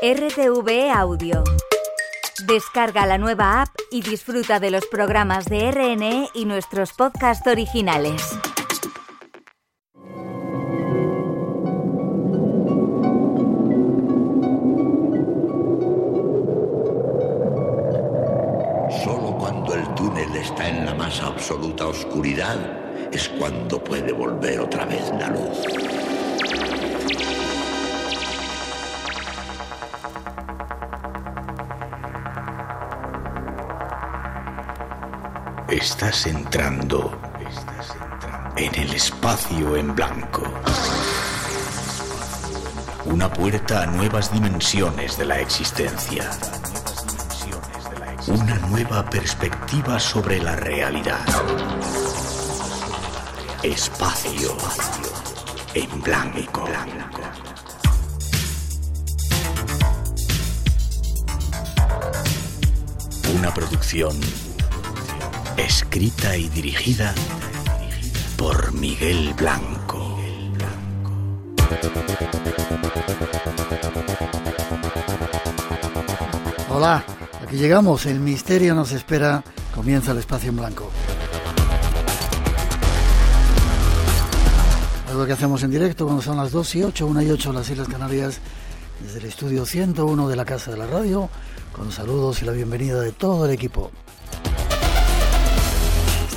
RTV Audio. Descarga la nueva app y disfruta de los programas de RNE y nuestros podcasts originales. Solo cuando el túnel está en la más absoluta oscuridad es cuando puede volver otra vez la luz. Estás entrando en el espacio en blanco. Una puerta a nuevas dimensiones de la existencia. Una nueva perspectiva sobre la realidad. Espacio en blanco. Una producción escrita y dirigida por Miguel Blanco. Hola, aquí llegamos, el misterio nos espera, comienza el espacio en blanco. Algo que hacemos en directo cuando son las 2 y 8, 1 y 8 en las Islas Canarias, desde el estudio 101 de la Casa de la Radio, con saludos y la bienvenida de todo el equipo.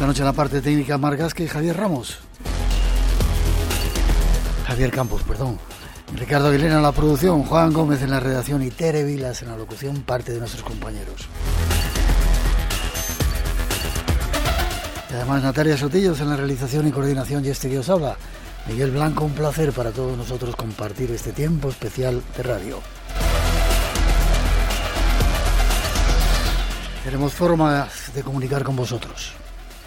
Esta noche en la parte técnica Margasque y Javier Ramos. Javier Campos, perdón. Ricardo Aguilera en la producción, Juan Gómez en la redacción y Tere Vilas en la locución, parte de nuestros compañeros. Y además Natalia Sotillos en la realización y coordinación y este que os habla. Miguel Blanco, un placer para todos nosotros compartir este tiempo especial de radio. Tenemos formas de comunicar con vosotros.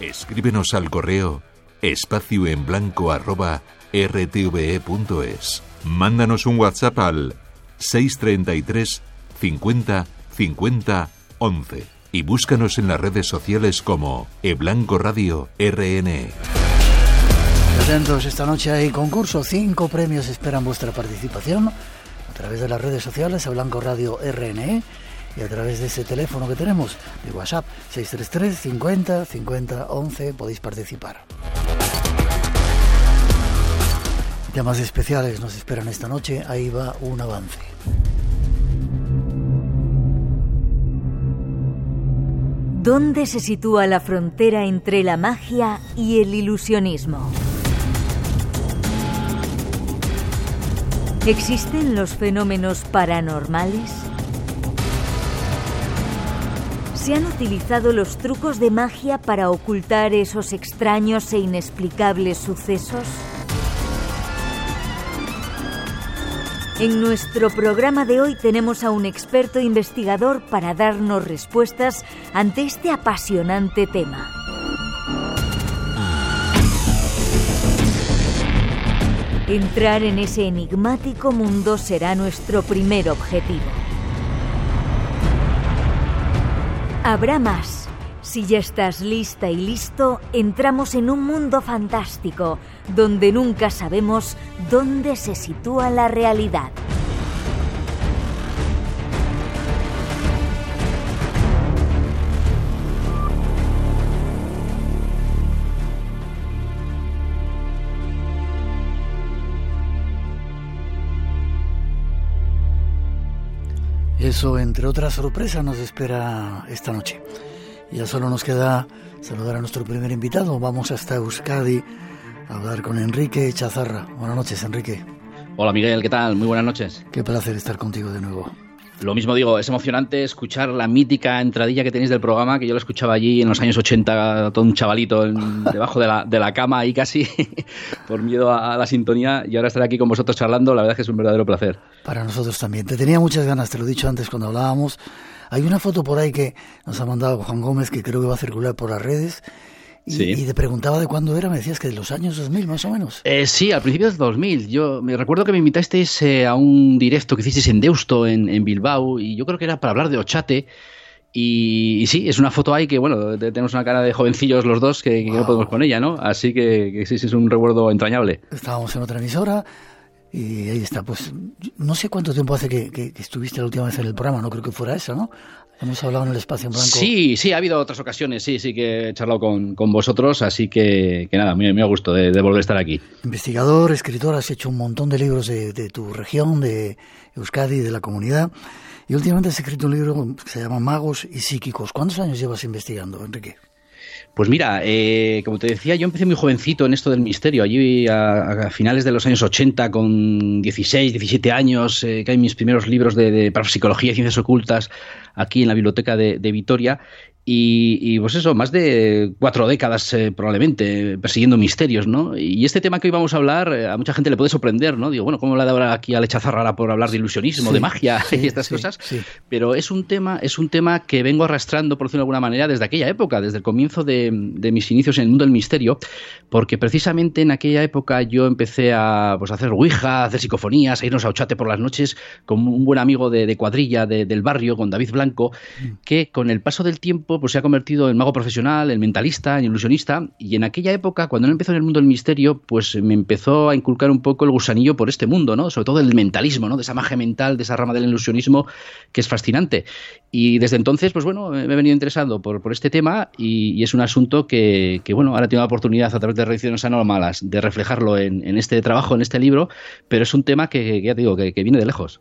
Escríbenos al correo espacio en blanco arroba rtve.es. Mándanos un WhatsApp al 633 50 50 11 y búscanos en las redes sociales como eBlanco Radio RNE. Atentos, esta noche hay concurso, cinco premios esperan vuestra participación a través de las redes sociales, a Blanco Radio RNE y a través de ese teléfono que tenemos de WhatsApp 633 50 50 11 podéis participar. Temas especiales nos esperan esta noche, ahí va un avance. ¿Dónde se sitúa la frontera entre la magia y el ilusionismo? ¿Existen los fenómenos paranormales? ¿Se han utilizado los trucos de magia para ocultar esos extraños e inexplicables sucesos? En nuestro programa de hoy tenemos a un experto investigador para darnos respuestas ante este apasionante tema. Entrar en ese enigmático mundo será nuestro primer objetivo. Habrá más. Si ya estás lista y listo, entramos en un mundo fantástico, donde nunca sabemos dónde se sitúa la realidad. Eso, entre otras sorpresas, nos espera esta noche. Ya solo nos queda saludar a nuestro primer invitado. Vamos hasta Euskadi a hablar con Enrique Chazarra. Buenas noches, Enrique. Hola Miguel, ¿qué tal? Muy buenas noches. Qué placer estar contigo de nuevo. Lo mismo digo, es emocionante escuchar la mítica entradilla que tenéis del programa, que yo la escuchaba allí en los años 80, todo un chavalito en, debajo de la, de la, cama ahí casi, por miedo a, a, la sintonía, y ahora estar aquí con vosotros charlando, la verdad es que es un verdadero placer. Para nosotros también. Te tenía muchas ganas, te lo he dicho antes cuando hablábamos. Hay una foto por ahí que nos ha mandado Juan Gómez, que creo que va a circular por las redes, y, Sí. y te preguntaba de cuándo era, me decías que de los años 2000 más o menos. Eh, sí, al principio del 2000. Yo me recuerdo que me invitasteis eh, a un directo que hicisteis en Deusto, en, en Bilbao, y yo creo que era para hablar de Ochate. Y, y sí, es una foto ahí que, bueno, te- tenemos una cara de jovencillos los dos que, que no podemos con ella, ¿no? Así que, que sí, sí, es un recuerdo entrañable. Estábamos en otra emisora Y ahí está, pues no sé cuánto tiempo hace que, estuviste la última vez en el programa, no creo que fuera eso, ¿no? Hemos hablado en el espacio en blanco. Sí, sí, ha habido otras ocasiones, sí, sí que he charlado con, vosotros, así que, que nada, muy a gusto de, volver a estar aquí. Investigador, escritor, has hecho un montón de libros de, de tu región, de Euskadi, de la comunidad. Y últimamente has escrito un libro que se llama Magos y Psíquicos. ¿Cuántos años llevas investigando, Enrique? Pues mira, eh, como te decía, yo empecé muy jovencito en esto del misterio, allí a, finales de los años 80, con 16, 17 años, eh, que hay mis primeros libros de, parapsicología y ciencias ocultas aquí en la biblioteca de Vitoria, y, pues eso, más de cuatro décadas eh, probablemente persiguiendo misterios, ¿no? Y este tema que hoy vamos a hablar eh, a mucha gente le puede sorprender, ¿no? Digo, bueno, ¿cómo le da ahora aquí a Lechazarrara por hablar de ilusionismo, de magia y estas cosas? Pero es un tema, es un tema que vengo arrastrando, por decirlo de alguna manera, desde aquella época, desde el comienzo de, mis inicios en el mundo del misterio, porque precisamente en aquella época yo empecé a, pues, hacer ouija, a hacer psicofonías, a irnos a Ochate por las noches con un buen amigo de, cuadrilla del barrio, con David Blanco, mm. que con el paso del tiempo pues se ha convertido en mago profesional, en mentalista, en ilusionista, y en aquella época, cuando él empezó en el mundo del misterio, pues me empezó a inculcar un poco el gusanillo por este mundo, ¿no? Sobre todo el mentalismo, ¿no? De esa magia mental, de esa rama del ilusionismo que es fascinante. Y desde entonces, pues bueno, me he venido interesando por, por este tema y, es un asunto que, bueno, ahora tengo la oportunidad a través de Reacciones Anómalas de reflejarlo en, este trabajo, en este libro, pero es un tema que, ya digo, que, que viene de lejos.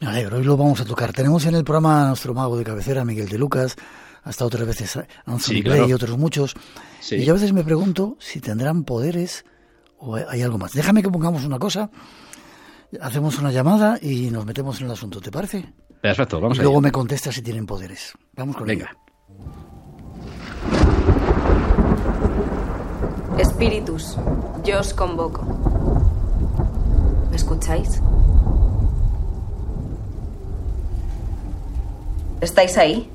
Me alegro, hoy lo vamos a tocar. Tenemos en el programa a nuestro mago de cabecera, Miguel de Lucas, hasta otras veces Anthony y otros muchos. Y yo a veces me pregunto si tendrán poderes o hay algo más. Déjame que pongamos una cosa, hacemos una llamada y nos metemos en el asunto, ¿te parece? Perfecto, vamos y luego me contesta si tienen poderes. Vamos con Venga. Espíritus, yo os convoco. ¿Me escucháis? ¿Estáis ahí?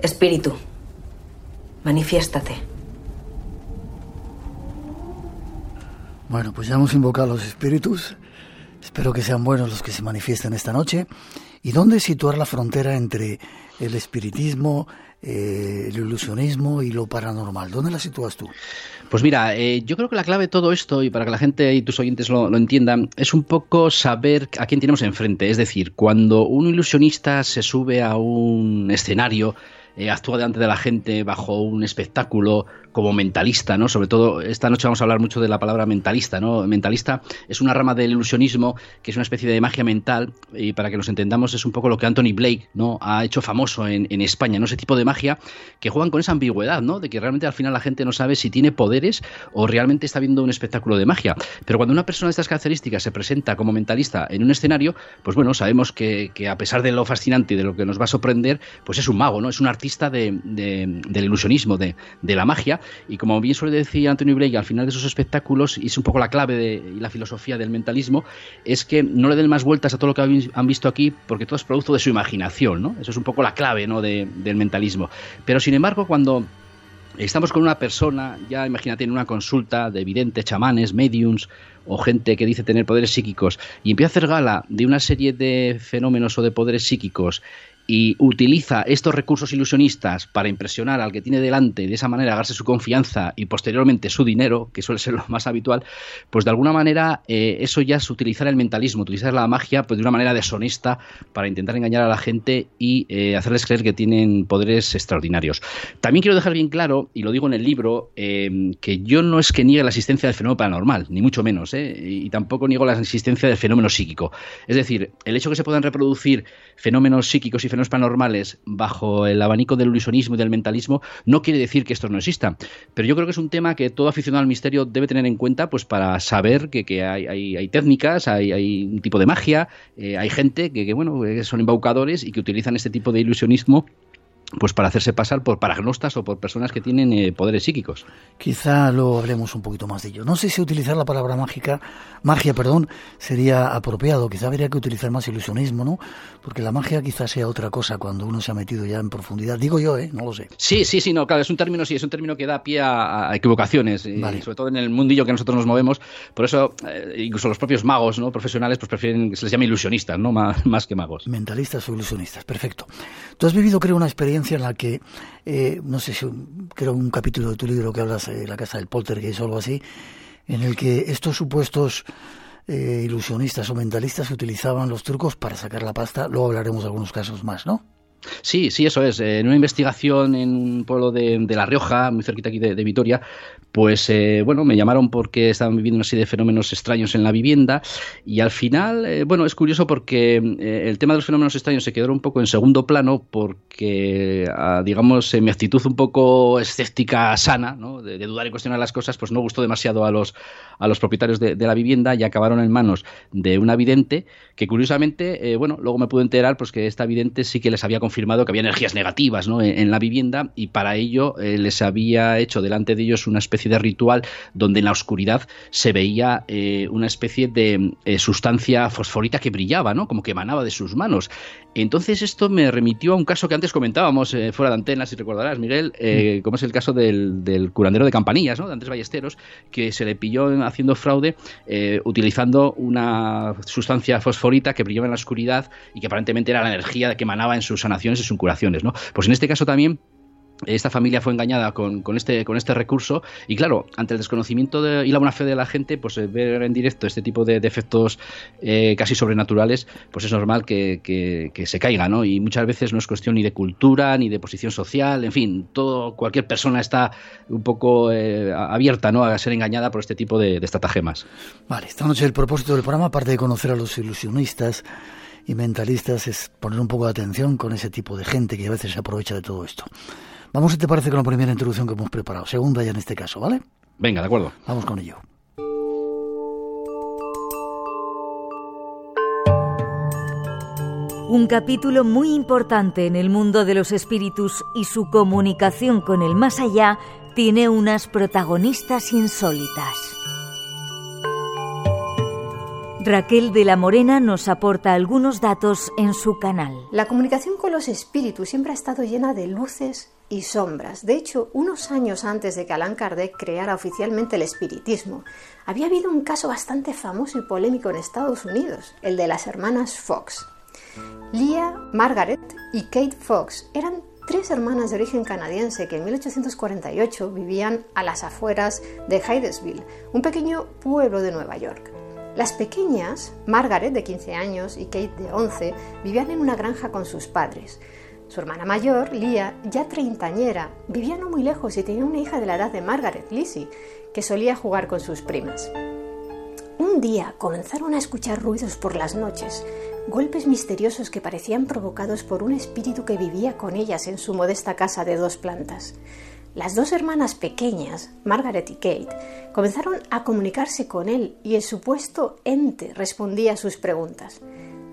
Espíritu, manifiéstate. Bueno, pues ya hemos invocado a los espíritus. Espero que sean buenos los que se manifiesten esta noche. ¿Y dónde situar la frontera entre el espiritismo, eh, el ilusionismo y lo paranormal? ¿Dónde la sitúas tú? Pues mira, eh, yo creo que la clave de todo esto, y para que la gente y tus oyentes lo, lo, entiendan, es un poco saber a quién tenemos enfrente. Es decir, cuando un ilusionista se sube a un escenario, eh, actúa delante de la gente bajo un espectáculo como mentalista, ¿no? Sobre todo esta noche vamos a hablar mucho de la palabra mentalista, ¿no? Mentalista es una rama del ilusionismo que es una especie de magia mental y para que nos entendamos es un poco lo que Anthony Blake, ¿no? Ha hecho famoso en, España, ¿no? Ese tipo de magia que juegan con esa ambigüedad, ¿no? De que realmente al final la gente no sabe si tiene poderes o realmente está viendo un espectáculo de magia. Pero cuando una persona de estas características se presenta como mentalista en un escenario, pues bueno, sabemos que, a pesar de lo fascinante y de lo que nos va a sorprender, pues es un mago, ¿no? Es un artista del ilusionismo, de, de la magia y como bien suele decir Anthony Blake al final de esos espectáculos, y es un poco la clave de, y la filosofía del mentalismo, es que no le den más vueltas a todo lo que han visto aquí, porque todo es producto de su imaginación, ¿no? Eso es un poco la clave ¿no? del mentalismo. Pero sin embargo, cuando estamos con una persona, ya imagínate en una consulta de evidentes chamanes, mediums o gente que dice tener poderes psíquicos y empieza a hacer gala de una serie de fenómenos o de poderes psíquicos y utiliza estos recursos ilusionistas para impresionar al que tiene delante de esa manera ganarse su confianza y posteriormente su dinero, que suele ser lo más habitual, pues de alguna manera eh, eso ya es utilizar el mentalismo, utilizar la magia pues de una manera deshonesta para intentar engañar a la gente y eh, hacerles creer que tienen poderes extraordinarios. También quiero dejar bien claro, y lo digo en el libro, eh, que yo no es que niegue la existencia del fenómeno paranormal, ni mucho menos, y tampoco niego la existencia del fenómeno psíquico. Es decir, el hecho que se puedan reproducir fenómenos psíquicos y fenómenos paranormales bajo el abanico del ilusionismo y del mentalismo no quiere decir que estos no existan. Pero yo creo que es un tema que todo aficionado al misterio debe tener en cuenta pues para saber que, hay, técnicas, hay, un tipo de magia, eh, hay gente que, que, bueno, que son embaucadores y que utilizan este tipo de ilusionismo pues para hacerse pasar por paragnostas o por personas que tienen eh, poderes psíquicos. Quizá lo hablemos un poquito más de ello. No sé si utilizar la palabra mágica, magia, perdón, sería apropiado. Quizá habría que utilizar más ilusionismo, ¿no? Porque la magia quizá sea otra cosa cuando uno se ha metido ya en profundidad. Digo yo, ¿eh? No lo sé. Sí, sí, sí, no, claro, es un término, sí, es un término que da pie a, equivocaciones, y sobre todo en el mundillo que nosotros nos movemos. Por eso, eh, incluso los propios magos, ¿no? Profesionales, pues prefieren que se les llame ilusionistas, ¿no? más que magos. Mentalistas o ilusionistas, perfecto. Tú has vivido, creo, una experiencia en la que, eh, no sé si, creo un capítulo de tu libro que hablas de la casa del poltergeist o algo así, en el que estos supuestos eh, ilusionistas o mentalistas utilizaban los trucos para sacar la pasta. Luego hablaremos de algunos casos más, ¿no? Sí, sí, eso es. En una investigación en un pueblo de, La Rioja, muy cerquita aquí de, Vitoria, pues eh, bueno, me llamaron porque estaban viviendo una serie de fenómenos extraños en la vivienda y al final, eh, bueno, es curioso porque eh, el tema de los fenómenos extraños se quedó un poco en segundo plano porque, ah, digamos, mi actitud un poco escéptica, sana, ¿no? de, dudar y cuestionar las cosas, pues no gustó demasiado a los, a los propietarios de, la vivienda y acabaron en manos de una vidente que curiosamente, bueno, luego me pude enterar pues que esta vidente sí que les había confirmado que había energías negativas ¿no? en, la vivienda y para ello les había hecho delante de ellos una especie de ritual donde en la oscuridad se veía eh, una especie de eh, sustancia fosforita que brillaba, ¿no? Como que emanaba de sus manos. Entonces esto me remitió a un caso que antes comentábamos eh, fuera de antenas, si recordarás, Miguel, mm. como es el caso del, curandero de campanillas, ¿no? De Andrés Ballesteros, que se le pilló haciendo fraude utilizando una sustancia fosforita que brillaba en la oscuridad y que aparentemente era la energía que emanaba en sus sanaciones y sus curaciones, ¿no? Pues en este caso también esta familia fue engañada con, este, con este recurso y claro, ante el desconocimiento y la buena fe de la gente, pues eh, ver en directo este tipo de, efectos eh, casi sobrenaturales, pues es normal que, se caiga, ¿no? Y muchas veces no es cuestión ni de cultura, ni de posición social, en fin, todo, cualquier persona está un poco eh, abierta, ¿no? A ser engañada por este tipo de, de estratagemas. Vale, esta noche el propósito del programa, aparte de conocer a los ilusionistas, y mentalistas es poner un poco de atención con ese tipo de gente que a veces se aprovecha de todo esto. Vamos, si te parece, con la primera introducción que hemos preparado. Segunda ya en este caso, ¿vale? Venga, de acuerdo. Vamos con ello. Un capítulo muy importante en el mundo de los espíritus y su comunicación con el más allá tiene unas protagonistas insólitas. Raquel de la Morena nos aporta algunos datos en su canal. La comunicación con los espíritus siempre ha estado llena de luces y sombras. De hecho, unos años antes de que Allan Kardec creara oficialmente el espiritismo, había habido un caso bastante famoso y polémico en Estados Unidos, el de las hermanas Fox. Leah, Margaret y Kate Fox eran tres hermanas de origen canadiense que en 1848 vivían a las afueras de Hydesville, un pequeño pueblo de Nueva York. Las pequeñas, Margaret de 15 años y Kate de 11, vivían en una granja con sus padres. Su hermana mayor, Lia, ya treintañera, vivía no muy lejos y tenía una hija de la edad de Margaret, Lizzie, que solía jugar con sus primas. Un día comenzaron a escuchar ruidos por las noches, golpes misteriosos que parecían provocados por un espíritu que vivía con ellas en su modesta casa de dos plantas. Las dos hermanas pequeñas, Margaret y Kate, comenzaron a comunicarse con él y el supuesto ente respondía a sus preguntas.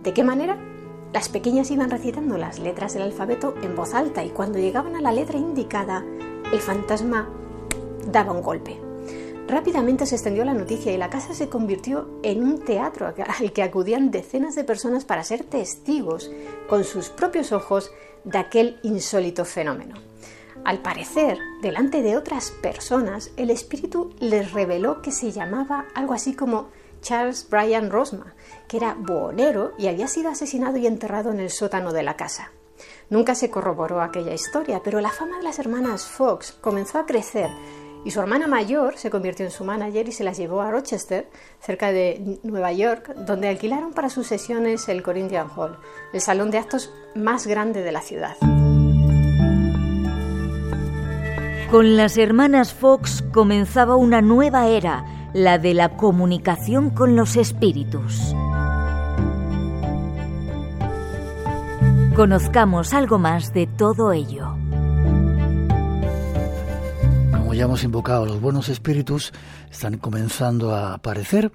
¿De qué manera? Las pequeñas iban recitando las letras del alfabeto en voz alta y cuando llegaban a la letra indicada, el fantasma daba un golpe. Rápidamente se extendió la noticia y la casa se convirtió en un teatro al que acudían decenas de personas para ser testigos con sus propios ojos de aquel insólito fenómeno. Al parecer, delante de otras personas, el espíritu les reveló que se llamaba algo así como Charles Brian Rosma, que era buhonero y había sido asesinado y enterrado en el sótano de la casa. Nunca se corroboró aquella historia, pero la fama de las hermanas Fox comenzó a crecer y su hermana mayor se convirtió en su manager y se las llevó a Rochester, cerca de Nueva York, donde alquilaron para sus sesiones el Corinthian Hall, el salón de actos más grande de la ciudad. Con las hermanas Fox comenzaba una nueva era la de la comunicación con los espíritus. Conozcamos algo más de todo ello. Como ya hemos invocado, los buenos espíritus están comenzando a aparecer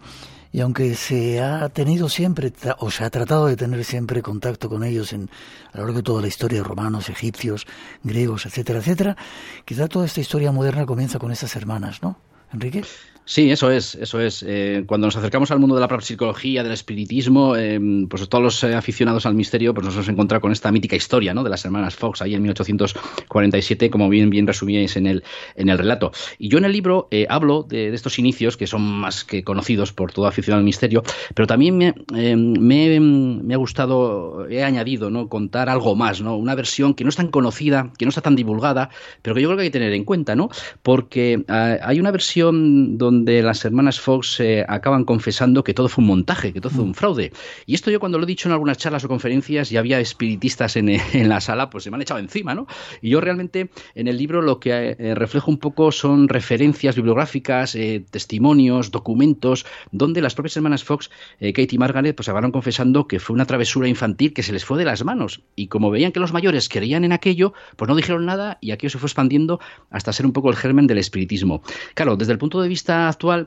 y aunque se ha tenido siempre o se ha tratado de tener siempre contacto con ellos en, a lo largo de toda la historia romanos, egipcios, griegos, etcétera, etcétera, quizá toda esta historia moderna comienza con estas hermanas, ¿no? Enrique. Sí, eso es, eso es. Eh, cuando nos acercamos al mundo de la psicología, del espiritismo, eh, pues todos los eh, aficionados al misterio, pues nos hemos encontrado con esta mítica historia, ¿no? De las hermanas Fox, ahí en 1847, como bien, bien resumíais en el, en el relato. Y yo en el libro hablo de, estos inicios, que son más que conocidos por todo aficionado al misterio, pero también me, me, ha gustado, he añadido, ¿no? Contar algo más, ¿no? Una versión que no es tan conocida, que no está tan divulgada, pero que yo creo que hay que tener en cuenta, ¿no? Porque hay una versión donde donde las hermanas Fox eh, acaban confesando que todo fue un montaje, que todo fue un fraude. Y esto yo cuando lo he dicho en algunas charlas o conferencias y había espiritistas en, en la sala, pues se me han echado encima, ¿no? Y yo realmente en el libro lo que eh, reflejo un poco son referencias bibliográficas, eh, testimonios, documentos, donde las propias hermanas Fox, Kate y Margaret, pues acabaron confesando que fue una travesura infantil que se les fue de las manos. Y como veían que los mayores creían en aquello, pues no dijeron nada y aquello se fue expandiendo hasta ser un poco el germen del espiritismo. Claro, desde el punto de vista actual,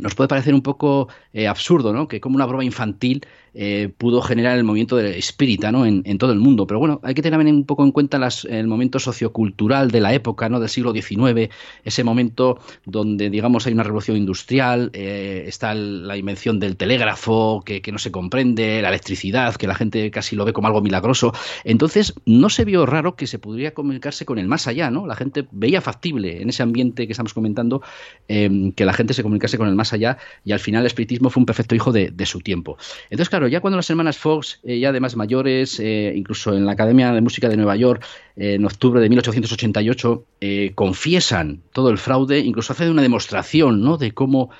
nos puede parecer un poco eh, absurdo, ¿no? Que como una broma infantil eh, pudo generar el movimiento del espírita ¿no? En, todo el mundo. Pero bueno, hay que tener un poco en cuenta el momento sociocultural de la época, ¿no? del siglo XIX, ese momento donde, digamos, hay una revolución industrial, eh, está la invención del telégrafo, que, no se comprende, la electricidad, que la gente casi lo ve como algo milagroso. Entonces, no se vio raro que se pudiera comunicarse con el más allá, ¿no? La gente veía factible en ese ambiente que estamos comentando em, que la gente se comunicase con el más allá y al final el espiritismo fue un perfecto hijo de, su tiempo. Entonces, claro, ya cuando las hermanas Fox, eh, ya además mayores, eh, incluso en la Academia de Música de Nueva York, en octubre de 1888, confiesan todo el fraude, incluso hacen una demostración ¿no? de cómo,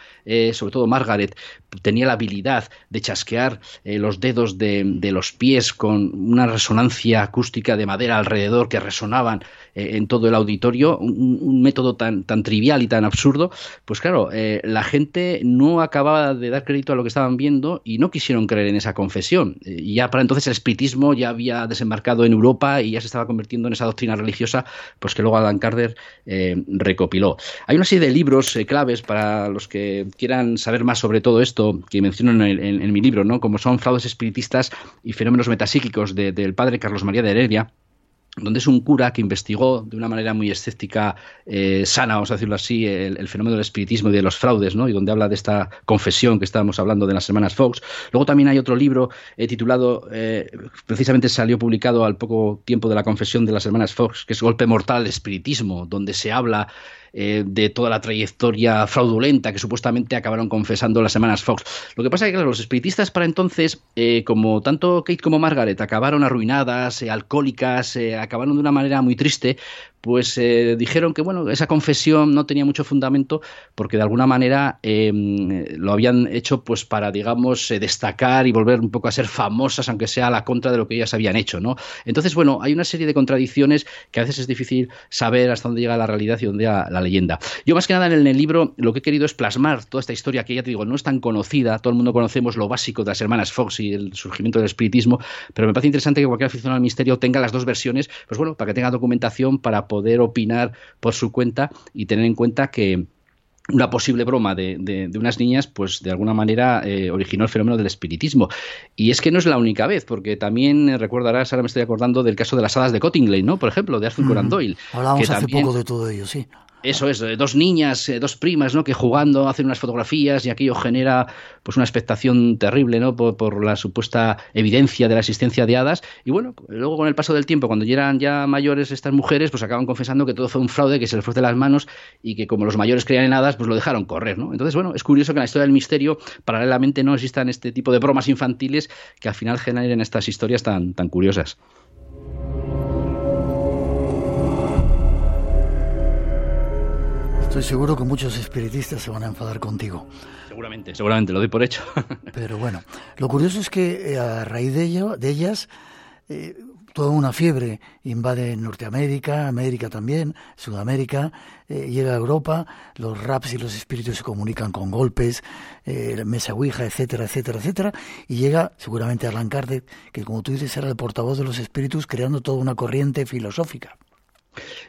sobre todo Margaret, tenía la habilidad de chasquear los dedos de, los pies con una resonancia acústica de madera alrededor que resonaban en todo el auditorio, un, método tan, tan trivial y tan absurdo, pues claro, la gente no acababa de dar crédito a lo que estaban viendo y no quisieron creer en esa confesión. Eh, ya para entonces el espiritismo ya había desembarcado en Europa y ya se estaba convirtiendo en esa doctrina religiosa pues que luego Alan Kardec eh, recopiló. Hay una serie de libros eh, claves para los que quieran saber más sobre todo esto que menciono en, mi libro, ¿no? como son fraudes espiritistas y fenómenos metapsíquicos del padre Carlos María de Heredia donde es un cura que investigó de una manera muy escéptica, eh, sana, vamos a decirlo así, el, fenómeno del espiritismo y de los fraudes, ¿no? y donde habla de esta confesión que estábamos hablando de las hermanas Fox. Luego también hay otro libro eh, titulado, eh, precisamente salió publicado al poco tiempo de la confesión de las hermanas Fox, que es Golpe Mortal, Espiritismo, donde se habla eh, de toda la trayectoria fraudulenta que supuestamente acabaron confesando las semanas Fox. Lo que pasa es que los espiritistas para entonces, eh, como tanto Kate como Margaret acabaron arruinadas, eh, alcohólicas, acabaron de una manera muy triste, pues eh, dijeron que bueno esa confesión no tenía mucho fundamento porque de alguna manera em, lo habían hecho pues para digamos eh, destacar y volver un poco a ser famosas aunque sea a la contra de lo que ellas habían hecho no entonces bueno hay una serie de contradicciones que a veces es difícil saber hasta dónde llega la realidad y dónde la leyenda. Yo más que nada en el libro lo que he querido es plasmar toda esta historia que ya te digo no es tan conocida. Todo el mundo conocemos lo básico de las hermanas Fox y el surgimiento del espiritismo pero me parece interesante que cualquier aficionado al misterio tenga las dos versiones pues bueno para que tenga documentación para poder opinar por su cuenta y tener en cuenta que una posible broma de, de, unas niñas, pues de alguna manera eh, originó el fenómeno del espiritismo. Y es que no es la única vez, porque también eh, recordarás, ahora me estoy acordando del caso de las hadas de Cottingley, ¿no? Por ejemplo, de Arthur Conan Doyle. Hablábamos hace poco de todo ello, sí. Eso es, eh, dos niñas, eh, dos primas, ¿no? Que jugando hacen unas fotografías y aquello genera pues una expectación terrible, ¿no? Por, la supuesta evidencia de la existencia de hadas. Y bueno, luego con el paso del tiempo, cuando ya eran ya mayores estas mujeres, pues acaban confesando que todo fue un fraude, que se les fue de las manos y que como los mayores creían en hadas, pues lo dejaron correr, ¿no? Entonces, bueno, es curioso que en la historia del misterio, paralelamente, no existan este tipo de bromas infantiles que al final generen estas historias tan, tan curiosas. Estoy seguro que muchos espiritistas se van a enfadar contigo. Seguramente, seguramente, lo doy por hecho. Pero bueno, lo curioso es que eh, a raíz de, ello, de ellas, eh, toda una fiebre invade Norteamérica, América también, Sudamérica, eh, llega a Europa, los raps y los espíritus se comunican con golpes, mesa ouija, etcétera, etcétera, etcétera, y llega seguramente Alan Kardec, que como tú dices era el portavoz de los espíritus, creando toda una corriente filosófica.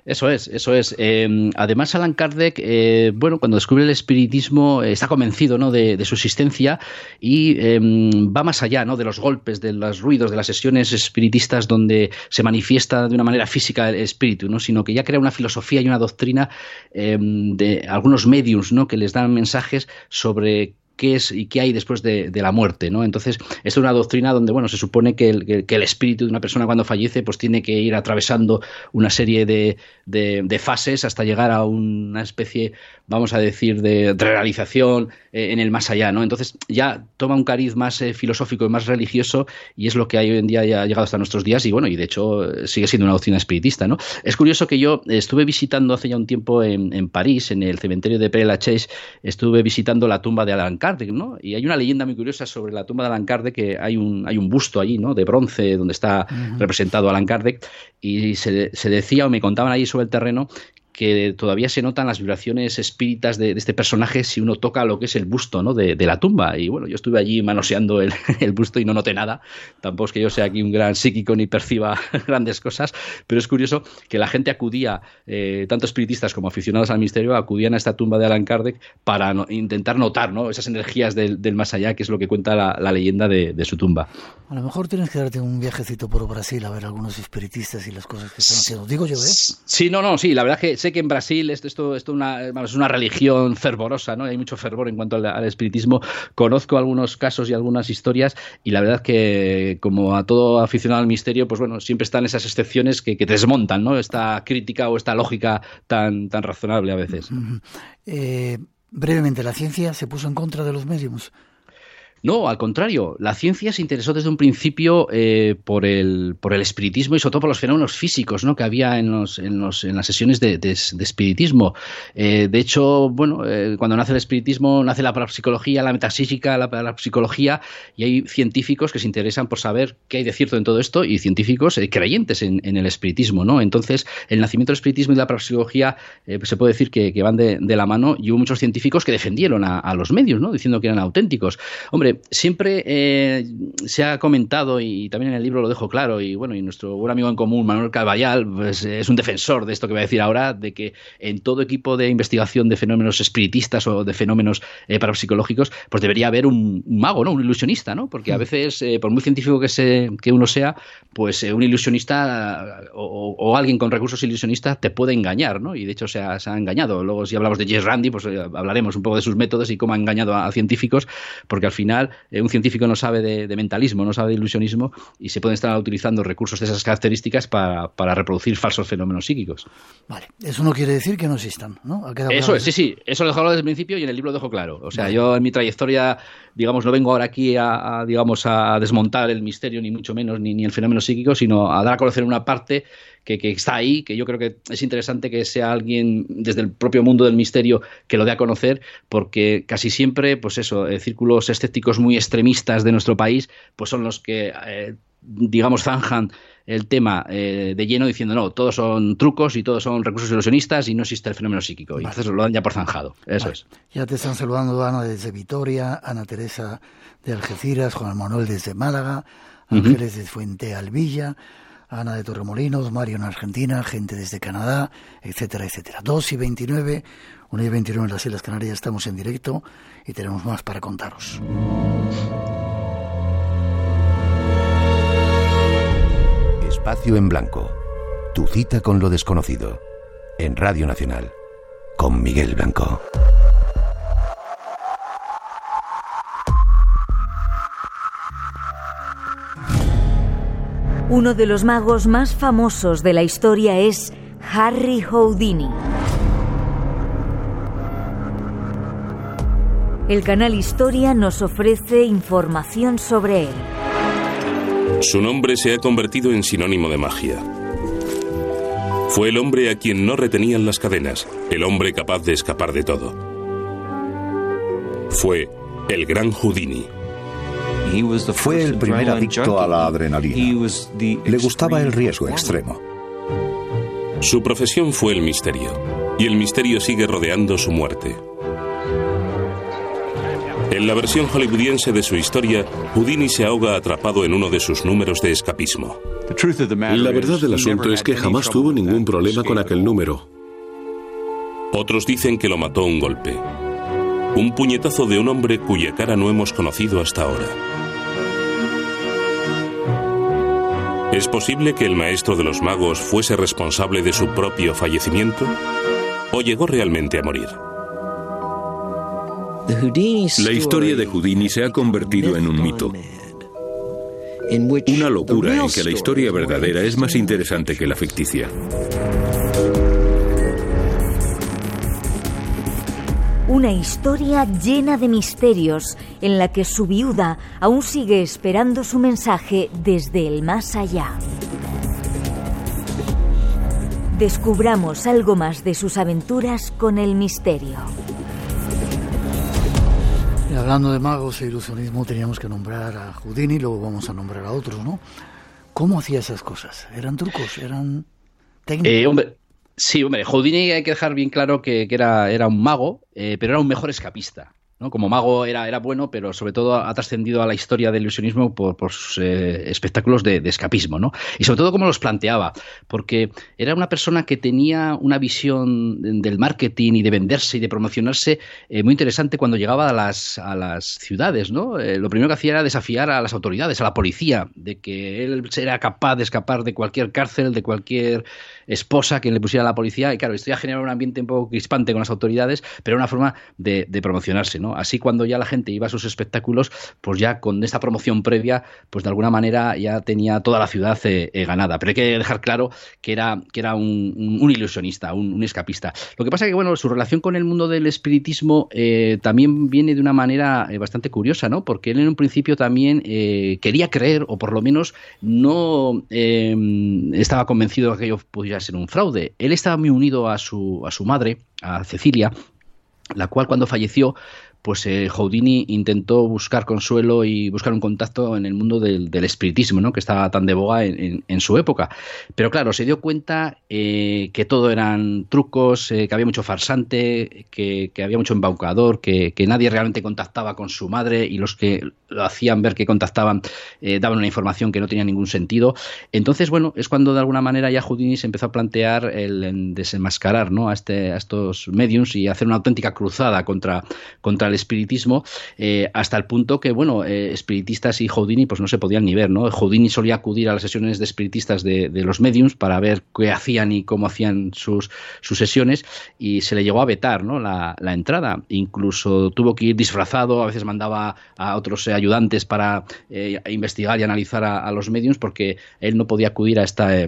Eso es, eso es. Eh, además, Alan Kardec, eh, bueno, cuando descubre el espiritismo, eh, está convencido ¿no? de, su existencia y em, va más allá ¿no? de los golpes, de los ruidos, de las sesiones espiritistas donde se manifiesta de una manera física el espíritu, ¿no? sino que ya crea una filosofía y una doctrina em, de algunos mediums ¿no? que les dan mensajes sobre qué es y qué hay después de, la muerte, ¿no? Entonces, esto es una doctrina donde, bueno, se supone que el, espíritu de una persona cuando fallece, pues tiene que ir atravesando una serie de, fases hasta llegar a una especie, vamos a decir, de, realización eh, en el más allá, ¿no? Entonces, ya toma un cariz más eh, filosófico y más religioso y es lo que hay hoy en día ya ha llegado hasta nuestros días y, bueno, y de hecho sigue siendo una doctrina espiritista, ¿no? Es curioso que yo estuve visitando hace ya un tiempo en, en París, en el cementerio de Père Lachaise, estuve visitando la tumba de Alan Kardec, ¿no? Y hay una leyenda muy curiosa sobre la tumba de Alan Kardec, que hay un, hay un busto allí, ¿no? De bronce, donde está representado Alan Kardec, y se, se, decía o me contaban allí sobre el terreno que todavía se notan las vibraciones espíritas de, este personaje si uno toca lo que es el busto ¿no? de, la tumba. Y bueno, yo estuve allí manoseando el, busto y no noté nada. Tampoco es que yo sea aquí un gran psíquico ni perciba grandes cosas, pero es curioso que la gente acudía, eh, tanto espiritistas como aficionados al misterio, acudían a esta tumba de Alan Kardec para intentar notar ¿no? esas energías del, más allá, que es lo que cuenta la, leyenda de, su tumba. A lo mejor tienes que darte un viajecito por Brasil a ver algunos espiritistas y las cosas que están haciendo. Digo yo, ¿eh? Sí, no, no, sí, la verdad que sé que en Brasil esto, esto, esto una, es una religión fervorosa, ¿no? Hay mucho fervor en cuanto al, espiritismo. Conozco algunos casos y algunas historias y la verdad que como a todo aficionado al misterio, pues bueno, siempre están esas excepciones que, que desmontan, ¿no? Esta crítica o esta lógica tan, tan razonable a veces. Eh, brevemente, ¿la ciencia se puso en contra de los mediums? No, al contrario, la ciencia se interesó desde un principio eh, por, el, por el espiritismo y sobre todo por los fenómenos físicos ¿no? que había en, los, en, los, en las sesiones de, de, espiritismo. Eh, de hecho, bueno, eh, cuando nace el espiritismo, nace la parapsicología, la metafísica, la parapsicología, y hay científicos que se interesan por saber qué hay de cierto en todo esto y científicos creyentes en, en, el espiritismo. ¿no? Entonces, el nacimiento del espiritismo y la parapsicología se puede decir que, que van de, de, la mano y hubo muchos científicos que defendieron a, a los medios, ¿no? diciendo que eran auténticos. Hombre, siempre eh, se ha comentado, y también en el libro lo dejo claro, y bueno, y nuestro buen amigo en común, Manuel Caballal, pues, es un defensor de esto que voy a decir ahora, de que en todo equipo de investigación de fenómenos espiritistas o de fenómenos eh, parapsicológicos, pues debería haber un, mago, ¿no? Un ilusionista, ¿no? Porque a mm. veces, eh, por muy científico que, se, que uno sea, pues un ilusionista o, alguien con recursos ilusionistas te puede engañar, ¿no? Y de hecho se ha, se ha engañado. Luego, si hablamos de Jess Randy, pues hablaremos un poco de sus métodos y cómo ha engañado a científicos, porque al final eh, un científico no sabe de, mentalismo, no sabe de ilusionismo y se pueden estar utilizando recursos de esas características para, reproducir falsos fenómenos psíquicos. Vale, eso no quiere decir que no existan, ¿no? Eso es, sí, sí, eso lo dejo desde el principio y en el libro lo dejo claro. O sea, yo en mi trayectoria, digamos, no vengo ahora aquí a, digamos, a desmontar el misterio, ni mucho menos, ni, ni el fenómeno psíquico, sino a dar a conocer una parte que, está ahí, que yo creo que es interesante que sea alguien desde el propio mundo del misterio que lo dé a conocer, porque casi siempre, pues eso, eh, círculos escépticos muy extremistas de nuestro país, pues son los que, eh, digamos, zanjan el tema eh, de lleno diciendo no, todos son trucos y todos son recursos ilusionistas y no existe el fenómeno psíquico. Y entonces lo dan ya por zanjado. Eso es. Ya te están saludando Ana desde Vitoria, Ana Teresa de Algeciras, Juan Manuel desde Málaga, Ángeles de Fuente Alvilla. Ana de Torremolinos, Mario en Argentina, gente desde Canadá, etcétera, etcétera. 2 y 29, 1 y 29 en las Islas Canarias estamos en directo y tenemos más para contaros. Espacio en Blanco. Tu cita con lo desconocido. En Radio Nacional. Con Miguel Blanco. Uno de los magos más famosos de la historia es Harry Houdini. El canal Historia nos ofrece información sobre él. Su nombre se ha convertido en sinónimo de magia. Fue el hombre a quien no retenían las cadenas, el hombre capaz de escapar de todo. Fue el gran Houdini. Fue el primer adicto a la adrenalina. Le gustaba el riesgo extremo. Su profesión fue el misterio, y el misterio sigue rodeando su muerte. En la versión hollywoodiense de su historia, Houdini se ahoga atrapado en uno de sus números de escapismo. La verdad del asunto es que jamás tuvo ningún problema con aquel número. Otros dicen que lo mató un golpe. Un puñetazo de un hombre cuya cara no hemos conocido hasta ahora. ¿Es posible que el maestro de los magos fuese responsable de su propio fallecimiento? ¿O llegó realmente a morir? La historia de Houdini se ha convertido en un mito. Una locura en que la historia verdadera es más interesante que la ficticia. Una historia llena de misterios en la que su viuda aún sigue esperando su mensaje desde el más allá. Descubramos algo más de sus aventuras con el misterio. Y hablando de magos e ilusionismo, teníamos que nombrar a Houdini, luego vamos a nombrar a otros, ¿no? ¿Cómo hacía esas cosas? ¿Eran trucos? ¿Eran técnicos? Eh, hombre, sí, hombre, Houdini hay que dejar bien claro que, era, era un mago, eh, pero era un mejor escapista. Como mago era, era bueno, pero sobre todo ha trascendido a la historia del ilusionismo por, sus eh, espectáculos de, escapismo, ¿no? Y sobre todo cómo los planteaba, porque era una persona que tenía una visión del marketing y de venderse y de promocionarse eh, muy interesante cuando llegaba a las, a las ciudades, ¿no? Lo primero que hacía era desafiar a las autoridades, a la policía, de que él era capaz de escapar de cualquier cárcel, de cualquier esposa que le pusiera a la policía. Y claro, esto ya generaba un ambiente un poco crispante con las autoridades, pero una forma de, de promocionarse, ¿no? Así cuando ya la gente iba a sus espectáculos, pues ya con esta promoción previa, pues de alguna manera ya tenía toda la ciudad eh, eh, ganada. Pero hay que dejar claro que era, que era un, ilusionista, un, escapista. Lo que pasa es que, bueno, su relación con el mundo del espiritismo eh, también viene de una manera bastante curiosa, ¿no? Porque él en un principio también quería creer, o por lo menos no estaba convencido de que aquello pudiera ser un fraude. Él estaba muy unido a su, a su madre, a Cecilia, la cual cuando falleció pues eh, Houdini intentó buscar consuelo y buscar un contacto en el mundo del, espiritismo, ¿no? que estaba tan de boga en, su época. Pero claro, se dio cuenta eh, que todo eran trucos, eh, que había mucho farsante, que, había mucho embaucador, que, nadie realmente contactaba con su madre y los que lo hacían ver que contactaban daban una información que no tenía ningún sentido. Entonces, bueno, es cuando de alguna manera ya Houdini se empezó a plantear el desenmascarar ¿no? a, este, a estos mediums y hacer una auténtica cruzada contra, contra el espiritismo, eh, hasta el punto que, bueno, eh, espiritistas y Houdini pues no se podían ni ver, ¿no? Houdini solía acudir a las sesiones de espiritistas de, los mediums para ver qué hacían y cómo hacían sus, sus sesiones y se le llegó a vetar, ¿no? La, entrada. Incluso tuvo que ir disfrazado, a veces mandaba a otros ayudantes para eh, investigar y analizar a, a, los mediums porque él no podía acudir a esta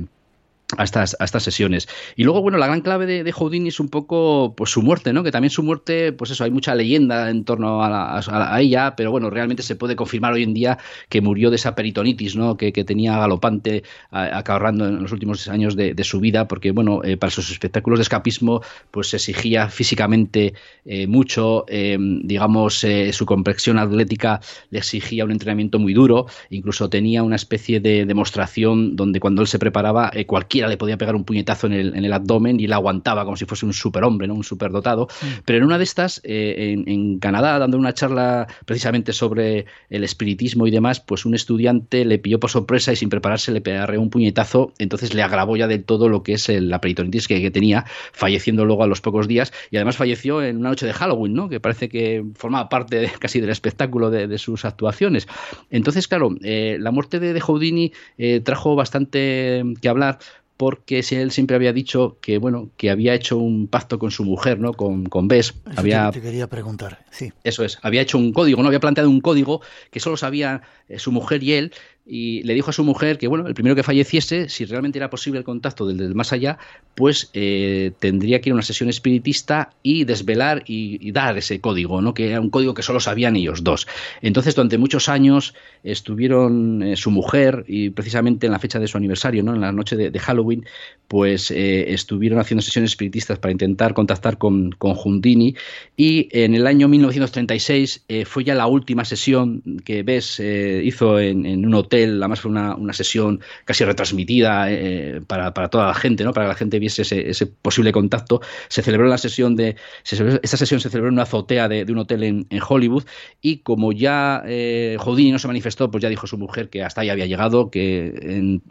a estas, sesiones. Y luego, bueno, la gran clave de, de, Houdini es un poco pues su muerte, ¿no? Que también su muerte, pues eso, hay mucha leyenda en torno a, ella, pero bueno, realmente se puede confirmar hoy en día que murió de esa peritonitis, ¿no? Que, tenía galopante acabarrando en los últimos años de, de su vida, porque bueno, eh, para sus espectáculos de escapismo, pues se exigía físicamente eh, mucho, eh, digamos, su complexión atlética le exigía un entrenamiento muy duro, incluso tenía una especie de demostración donde cuando él se preparaba, cualquier le podía pegar un puñetazo en el, en el abdomen y él aguantaba como si fuese un superhombre, ¿no? un superdotado. Mm. Pero en una de estas, eh, en, Canadá, dando una charla precisamente sobre el espiritismo y demás, pues un estudiante le pilló por sorpresa y sin prepararse le pegaré un puñetazo, entonces le agravó ya del todo lo que es la peritonitis que, tenía, falleciendo luego a los pocos días y además falleció en una noche de Halloween, ¿no? que parece que formaba parte casi del espectáculo de, sus actuaciones. Entonces, claro, eh, la muerte de, Houdini eh, trajo bastante que hablar porque él siempre había dicho que bueno que había hecho un pacto con su mujer no con, con Bess. Había te, quería preguntar sí. Eso es había hecho un código no había planteado un código que solo sabía eh, su mujer y él y le dijo a su mujer que, bueno, el primero que falleciese, si realmente era posible el contacto del, más allá, pues eh, tendría que ir a una sesión espiritista y desvelar y, dar ese código, ¿no? Que era un código que solo sabían ellos dos. Entonces, durante muchos años estuvieron eh, su mujer y precisamente en la fecha de su aniversario, ¿no? En la noche de, Halloween, pues eh, estuvieron haciendo sesiones espiritistas para intentar contactar con, con Jundini y en el año 1936 fue ya la última sesión que Bess hizo en un hotel además fue una, una sesión casi retransmitida eh, para, para, toda la gente, ¿no? para que la gente viese ese, ese posible contacto. Se celebró la sesión de. esta sesión se celebró en una azotea de, un hotel en, Hollywood y como ya eh, no se manifestó, pues ya dijo su mujer que hasta ahí había llegado, que en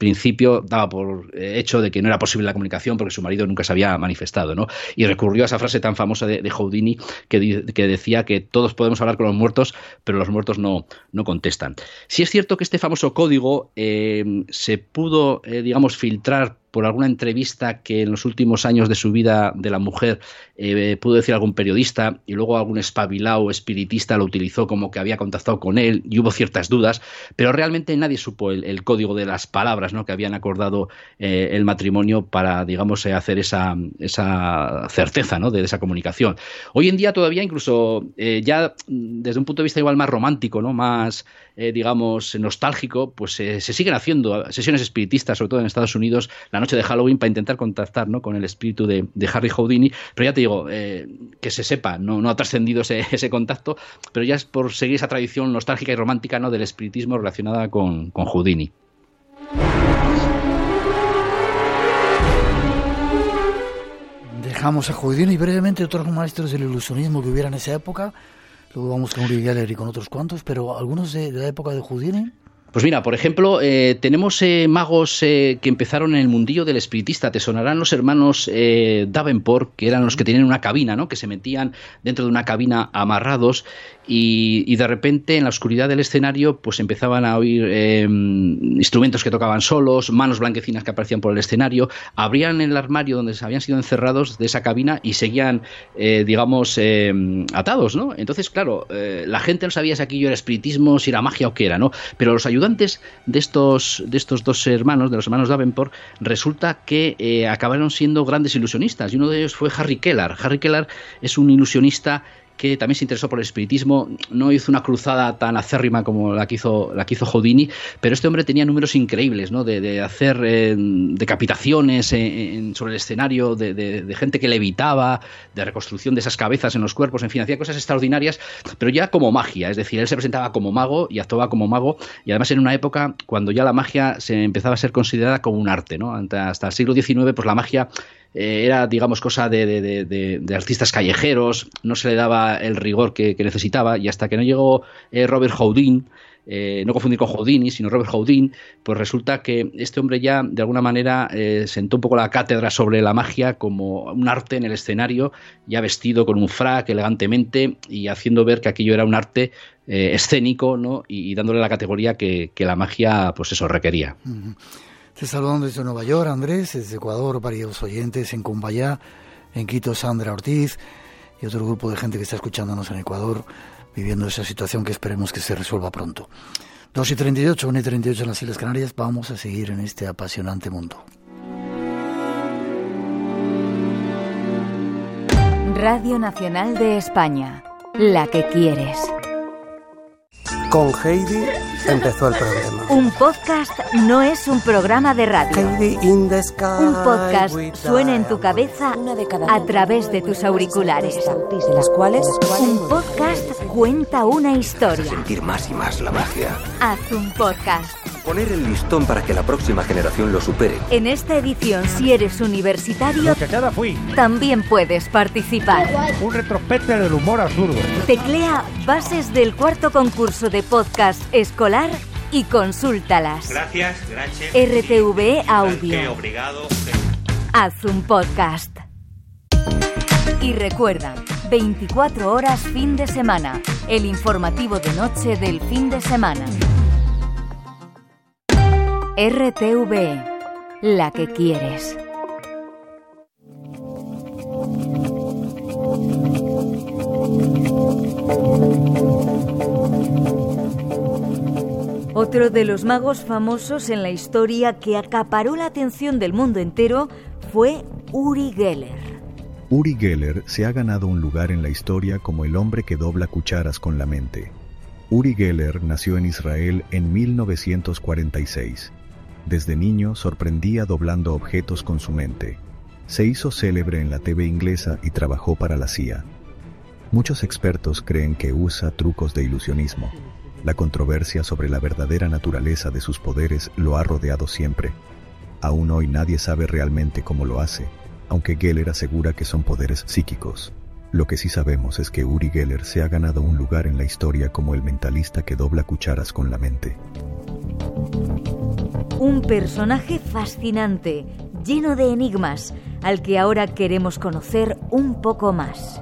principio daba por eh, hecho de que no era posible la comunicación porque su marido nunca se había manifestado, ¿no? Y recurrió a esa frase tan famosa de, Houdini que, decía que todos podemos hablar con los muertos, pero los muertos no, no contestan. Si es cierto que este famoso código eh, se pudo, eh, digamos, filtrar por alguna entrevista que en los últimos años de su vida de la mujer eh, pudo decir algún periodista y luego algún espabilado espiritista lo utilizó como que había contactado con él y hubo ciertas dudas, pero realmente nadie supo el, código de las palabras ¿no? que habían acordado eh, el matrimonio para, digamos, eh, hacer esa, esa certeza ¿no? de, esa comunicación. Hoy en día todavía incluso ya desde un punto de vista igual más romántico, ¿no? más eh, digamos, nostálgico, pues se siguen haciendo sesiones espiritistas, sobre todo en Estados Unidos, la noche de Halloween, para intentar contactar ¿no? con el espíritu de, Harry Houdini. Pero ya te digo, eh, que se sepa, no, no ha trascendido ese, ese, contacto, pero ya es por seguir esa tradición nostálgica y romántica ¿no? del espiritismo relacionada con, con Houdini. Dejamos a Houdini brevemente otros maestros del ilusionismo que hubiera en esa época. Luego vamos con Uri Geller y con otros cuantos, pero algunos de, la época de Houdini. Pues mira, por ejemplo, eh, tenemos eh, magos eh, que empezaron en el mundillo del espiritista. Te sonarán los hermanos Davenport, que eran los que tenían una cabina, ¿no? Que se metían dentro de una cabina amarrados y, de repente en la oscuridad del escenario pues empezaban a oír instrumentos que tocaban solos, manos blanquecinas que aparecían por el escenario, abrían el armario donde habían sido encerrados de esa cabina y seguían, eh, digamos, atados, ¿no? Entonces, claro, eh, la gente no sabía si aquello era espiritismo, si era magia o qué era, ¿no? Pero los ayudantes de estos, de estos dos hermanos, de los hermanos Davenport, resulta que eh, acabaron siendo grandes ilusionistas y uno de ellos fue Harry Kellar. Harry Kellar es un ilusionista que también se interesó por el espiritismo, no hizo una cruzada tan acérrima como la que hizo, la hizo Houdini, pero este hombre tenía números increíbles, ¿no? De, hacer eh, decapitaciones sobre el escenario, de, gente que levitaba, de reconstrucción de esas cabezas en los cuerpos, en fin, hacía cosas extraordinarias, pero ya como magia, es decir, él se presentaba como mago y actuaba como mago, y además en una época cuando ya la magia se empezaba a ser considerada como un arte, ¿no? Hasta el siglo XIX, pues la magia eh, era, digamos, cosa de, artistas callejeros, no se le daba el rigor que, necesitaba, y hasta que no llegó eh, Robert Houdin, eh, no confundir con Houdini, sino Robert Houdin, pues resulta que este hombre ya de alguna manera sentó un poco la cátedra sobre la magia como un arte en el escenario, ya vestido con un frac elegantemente y haciendo ver que aquello era un arte escénico ¿no? y, dándole la categoría que, la magia pues eso requería. Te saludan desde Nueva York, Andrés, desde Ecuador, varios oyentes en Cumbayá, en Quito, Sandra Ortiz y otro grupo de gente que está escuchándonos en Ecuador, viviendo esa situación que esperemos que se resuelva pronto. 2 y 38, 1 y 38 en las Islas Canarias, vamos a seguir en este apasionante mundo. Radio Nacional de España, la que quieres. Con Heidi empezó el problema. Un podcast no es un programa de radio. Heidi in the sky un podcast suena en tu cabeza a través de tus auriculares. De las cuales un podcast cuenta una historia. Sentir más y más la magia. Haz un podcast. Poner el listón para que la próxima generación lo supere. En esta edición, si eres universitario, fui. también puedes participar. Un retrospecto del humor absurdo. Teclea bases del cuarto concurso de podcast escolar y consúltalas. Gracias, gracias. RTV Audio. obrigado. Haz un podcast. Y recuerda, 24 horas fin de semana, el informativo de noche del fin de semana. RTV, la que quieres. Otro de los magos famosos en la historia que acaparó la atención del mundo entero fue Uri Geller. Uri Geller se ha ganado un lugar en la historia como el hombre que dobla cucharas con la mente. Uri Geller nació en Israel en 1946 desde niño sorprendía doblando objetos con su mente. Se hizo célebre en la TV inglesa y trabajó para la CIA. Muchos expertos creen que usa trucos de ilusionismo. La controversia sobre la verdadera naturaleza de sus poderes lo ha rodeado siempre. Aún hoy nadie sabe realmente cómo lo hace, aunque Geller asegura que son poderes psíquicos. Lo que sí sabemos es que Uri Geller se ha ganado un lugar en la historia como el mentalista que dobla cucharas con la mente. Un personaje fascinante, lleno de enigmas, al que ahora queremos conocer un poco más.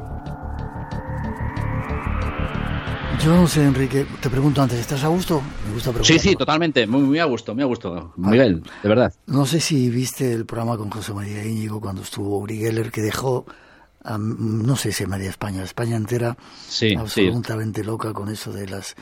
Yo no sé, Enrique, te pregunto antes, ¿estás a gusto? Me gusta Sí, sí, totalmente, muy, muy a gusto, muy a gusto, Miguel, de verdad. No sé si viste el programa con José María Íñigo cuando estuvo Uri Geller, que dejó, no sé si media España, España entera, sí, absolutamente loca con eso de las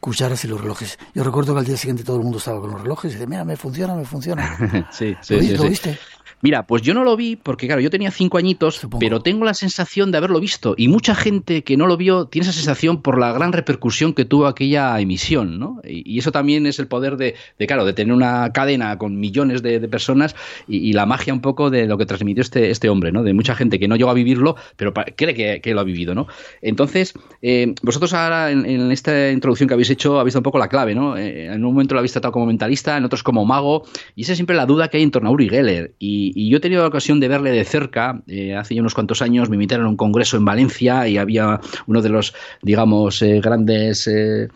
cucharas y los relojes. Yo recuerdo que al día siguiente todo el mundo estaba con los relojes y dice, mira, me funciona, me funciona. sí, sí, sí, ¿Lo viste? Mira, pues yo no lo vi porque, claro, yo tenía cinco añitos, pero tengo la sensación de haberlo visto. Y mucha gente que no lo vio tiene esa sensación por la gran repercusión que tuvo aquella emisión, ¿no? Y, eso también es el poder de, claro, de tener una cadena con millones de, personas y, la magia un poco de lo que transmitió este, este hombre, ¿no? De mucha gente que no llegó a vivirlo, pero cree que, lo ha vivido, ¿no? Entonces, eh, vosotros ahora en, esta introducción que habéis hecho, habéis visto un poco la clave, ¿no? Eh, en un momento lo habéis tratado como mentalista, en otros como mago, y esa es siempre la duda que hay en torno a Uri Geller. Y, y, yo he tenido la ocasión de verle de cerca, eh, hace ya unos cuantos años me invitaron a un congreso en Valencia y había uno de los, digamos, eh, grandes eh,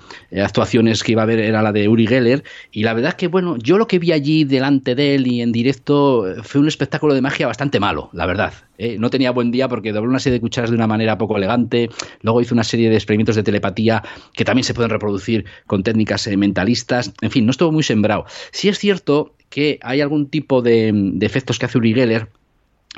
actuaciones que iba a haber era la de Uri Geller y la verdad es que, bueno, yo lo que vi allí delante de él y en directo fue un espectáculo de magia bastante malo, la verdad. no tenía buen día porque dobló una serie de cucharas de una manera poco elegante, luego hizo una serie de experimentos de telepatía que también se pueden reproducir con técnicas mentalistas, en fin, no estuvo muy sembrado. Si es cierto que hay algún tipo de, de efectos que hace Uri Geller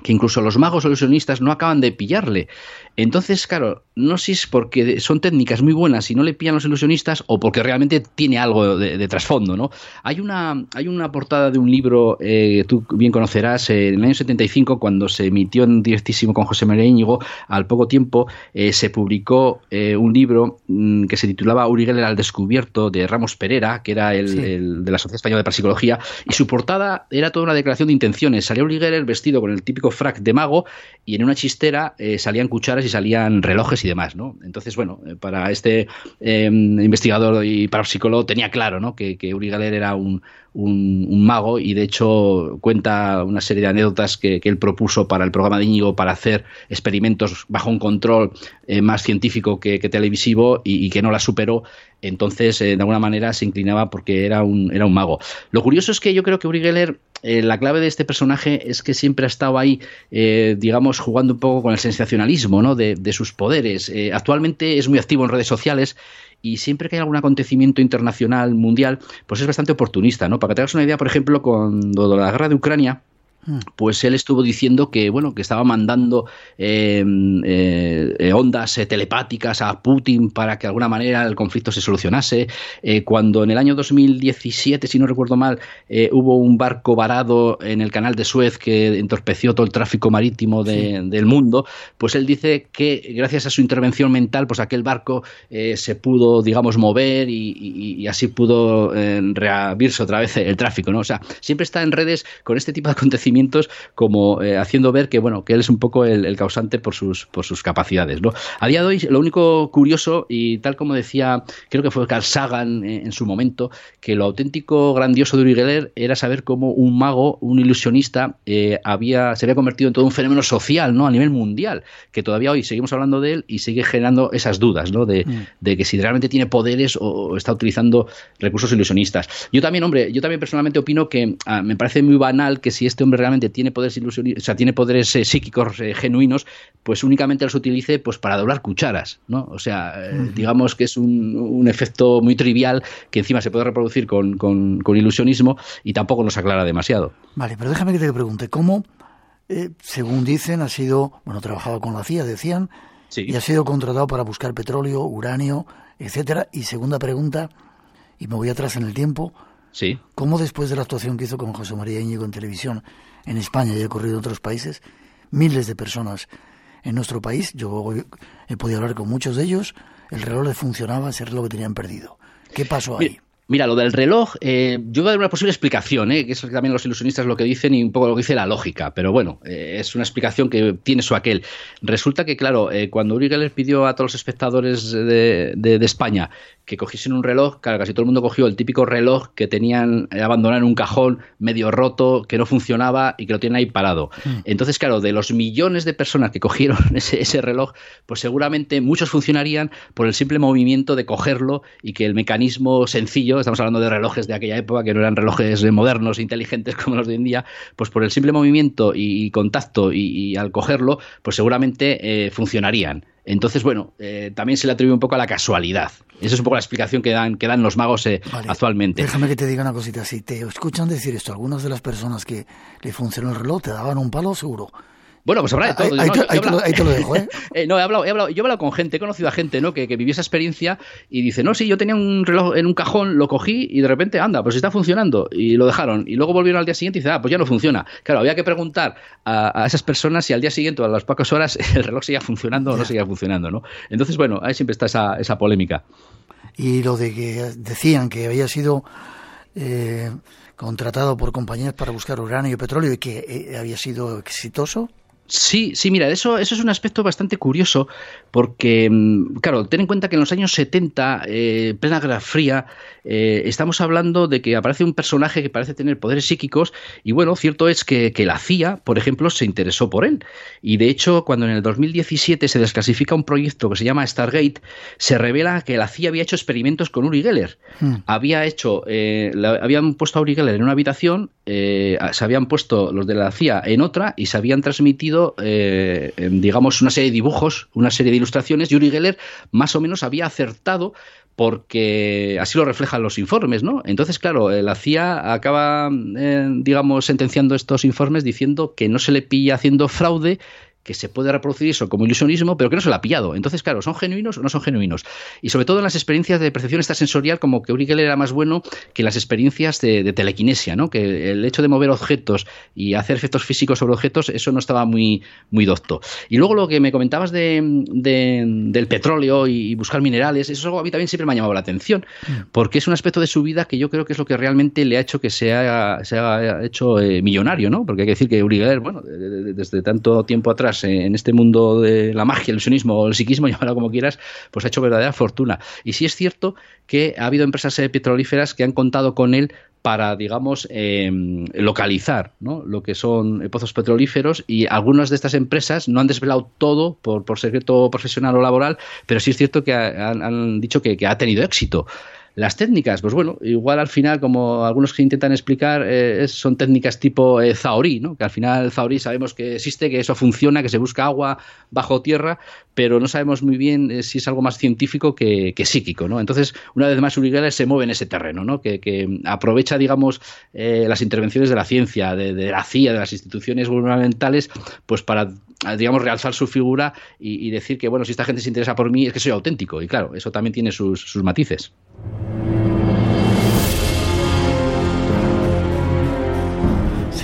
que incluso los magos ilusionistas no acaban de pillarle. Entonces, claro, no sé si es porque son técnicas muy buenas y no le pillan los ilusionistas o porque realmente tiene algo de, trasfondo, ¿no? Hay una, hay una portada de un libro, eh, tú bien conocerás, eh, en el año 75, cuando se emitió en directísimo con José María Íñigo, al poco tiempo eh, se publicó un libro mm, que se titulaba Uri Geller al descubierto, de Ramos Pereira, que era el, de la Sociedad Española de Parapsicología, y su portada era toda una declaración de intenciones. Salía Uri Geller vestido con el típico frac de mago y en una chistera salían cucharas y salían relojes y demás, ¿no? Entonces, bueno, eh, para este em, investigador y parapsicólogo tenía claro, ¿no? Que, Uri Geller era un, mago y de hecho cuenta una serie de anécdotas que, él propuso para el programa de Íñigo para hacer experimentos bajo un control eh, más científico que, televisivo y, que no la superó. Entonces, eh, de alguna manera se inclinaba porque era un, era un mago. Lo curioso es que yo creo que Uri Geller eh, la clave de este personaje es que siempre ha estado ahí, digamos, jugando un poco con el sensacionalismo ¿no? de, sus poderes. Actualmente es muy activo en redes sociales y siempre que hay algún acontecimiento internacional, mundial, pues es bastante oportunista, ¿no? Para que te hagas una idea, por ejemplo, cuando la guerra de Ucrania. Pues él estuvo diciendo que bueno que estaba mandando em, eh, ondas eh, telepáticas a Putin para que de alguna manera el conflicto se solucionase. Eh, cuando en el año 2017 si no recuerdo mal hubo un barco varado en el canal de Suez que entorpeció todo el tráfico marítimo del mundo pues él dice que gracias a su intervención mental pues aquel barco se pudo digamos mover y, así pudo reabrirse otra vez el tráfico no o sea siempre está en redes con este tipo de acontecimientos como eh, haciendo ver que bueno que él es un poco el, causante por sus por sus capacidades ¿no? a día de hoy lo único curioso y tal como decía creo que fue Carl Sagan en, su momento que lo auténtico grandioso de Uri Geller era saber cómo un mago un ilusionista eh, había se había convertido en todo un fenómeno social no a nivel mundial que todavía hoy seguimos hablando de él y sigue generando esas dudas ¿no? de, mm. que si realmente tiene poderes o, está utilizando recursos ilusionistas yo también hombre yo también personalmente opino que ah, me parece muy banal que si este hombre realmente tiene poderes o sea, tiene poderes eh, psíquicos eh, genuinos, pues únicamente los utilice pues para doblar cucharas, ¿no? O sea, eh, digamos que es un, efecto muy trivial que encima se puede reproducir con, ilusionismo y tampoco nos aclara demasiado. Vale, pero déjame que te pregunte, ¿cómo, según dicen, ha sido, bueno, trabajado con la CIA, decían, y ha sido contratado para buscar petróleo, uranio, etcétera? Y segunda pregunta, y me voy atrás en el tiempo, Sí. ¿Cómo después de la actuación que hizo con José María Íñigo en televisión en España y ha ocurrido en otros países, miles de personas en nuestro país, yo he podido hablar con muchos de ellos, el reloj le funcionaba, ese reloj que tenían perdido. ¿Qué pasó ahí? Mira, lo del reloj, eh, yo voy a dar una posible explicación, eh, que es también los ilusionistas lo que dicen y un poco lo que dice la lógica, pero bueno, eh, es una explicación que tiene su aquel. Resulta que, claro, eh, cuando Uri Geller pidió a todos los espectadores de, de, España que cogiesen un reloj, claro, casi todo el mundo cogió el típico reloj que tenían abandonado en un cajón medio roto, que no funcionaba y que lo tienen ahí parado. Mm. Entonces, claro, de los millones de personas que cogieron ese, ese reloj, pues seguramente muchos funcionarían por el simple movimiento de cogerlo y que el mecanismo sencillo estamos hablando de relojes de aquella época que no eran relojes modernos, inteligentes como los de hoy en día, pues por el simple movimiento y, contacto y, al cogerlo, pues seguramente eh, funcionarían. Entonces, bueno, eh, también se le atribuye un poco a la casualidad. Esa es un poco la explicación que dan, que dan los magos eh, actualmente. Déjame que te diga una cosita. Si te escuchan decir esto, algunas de las personas que le funcionó el reloj te daban un palo seguro. Bueno, pues habrá de todo. Ahí, te, lo, dejo, ¿eh? ¿eh? no, he hablado, he hablado, yo he hablado con gente, he conocido a gente, ¿no? Que, que vivió esa experiencia y dice, no, sí, yo tenía un reloj en un cajón, lo cogí y de repente, anda, pues está funcionando. Y lo dejaron. Y luego volvieron al día siguiente y dice, ah, pues ya no funciona. Claro, había que preguntar a, esas personas si al día siguiente o a las pocas horas el reloj seguía funcionando o no seguía funcionando, ¿no? Entonces, bueno, ahí siempre está esa, esa polémica. Y lo de que decían que había sido... Eh, contratado por compañías para buscar uranio y petróleo y que eh, había sido exitoso. Sí, sí, mira, eso, eso es un aspecto bastante curioso porque, mm, claro, ten en cuenta que en los años 70, eh, plena Guerra Fría, eh, estamos hablando de que aparece un personaje que parece tener poderes psíquicos y bueno, cierto es que, la CIA, por ejemplo, se interesó por él. Y de hecho, cuando en el 2017 se desclasifica un proyecto que se llama Stargate, se revela que la CIA había hecho experimentos con Uri Geller. Hmm. Había hecho, eh, habían puesto a Uri Geller en una habitación, se habían puesto los de la CIA en otra y se habían transmitido eh, digamos, una serie de dibujos, una serie de ilustraciones, Yuri Geller más o menos había acertado porque así lo reflejan los informes, ¿no? Entonces, claro, la CIA acaba, eh, digamos, sentenciando estos informes diciendo que no se le pilla haciendo fraude que se puede reproducir eso como ilusionismo, pero que no se lo ha pillado. Entonces, claro, ¿son genuinos o no son genuinos? Y sobre todo en las experiencias de percepción extrasensorial, como que Uri Geller era más bueno que las experiencias de, telequinesia, ¿no? Que el hecho de mover objetos y hacer efectos físicos sobre objetos, eso no estaba muy, muy docto. Y luego lo que me comentabas de, del petróleo y buscar minerales, eso es algo a mí también siempre me ha llamado la atención, mm. porque es un aspecto de su vida que yo creo que es lo que realmente le ha hecho que se haya, se haya hecho eh, millonario, ¿no? Porque hay que decir que Uri Geller, bueno, desde tanto tiempo atrás, en este mundo de la magia, el ilusionismo o el psiquismo, llámalo como quieras, pues ha hecho verdadera fortuna. Y sí es cierto que ha habido empresas eh, petrolíferas que han contado con él para, digamos, em, localizar lo que son pozos petrolíferos y algunas de estas empresas no han desvelado todo por, secreto profesional o laboral, pero sí es cierto que han, dicho que, ha tenido éxito. Las técnicas, pues bueno, igual al final, como algunos que intentan explicar, eh, son técnicas tipo eh, Zaorí, ¿no? que al final Zaorí sabemos que existe, que eso funciona, que se busca agua bajo tierra, pero no sabemos muy bien eh, si es algo más científico que, psíquico. ¿no? Entonces, una vez más, Uri se mueve en ese terreno, ¿no? que, aprovecha, digamos, las intervenciones de la ciencia, de, la CIA, de las instituciones gubernamentales, pues para digamos, realzar su figura y, decir que, bueno, si esta gente se interesa por mí, es que soy auténtico. Y claro, eso también tiene sus matices.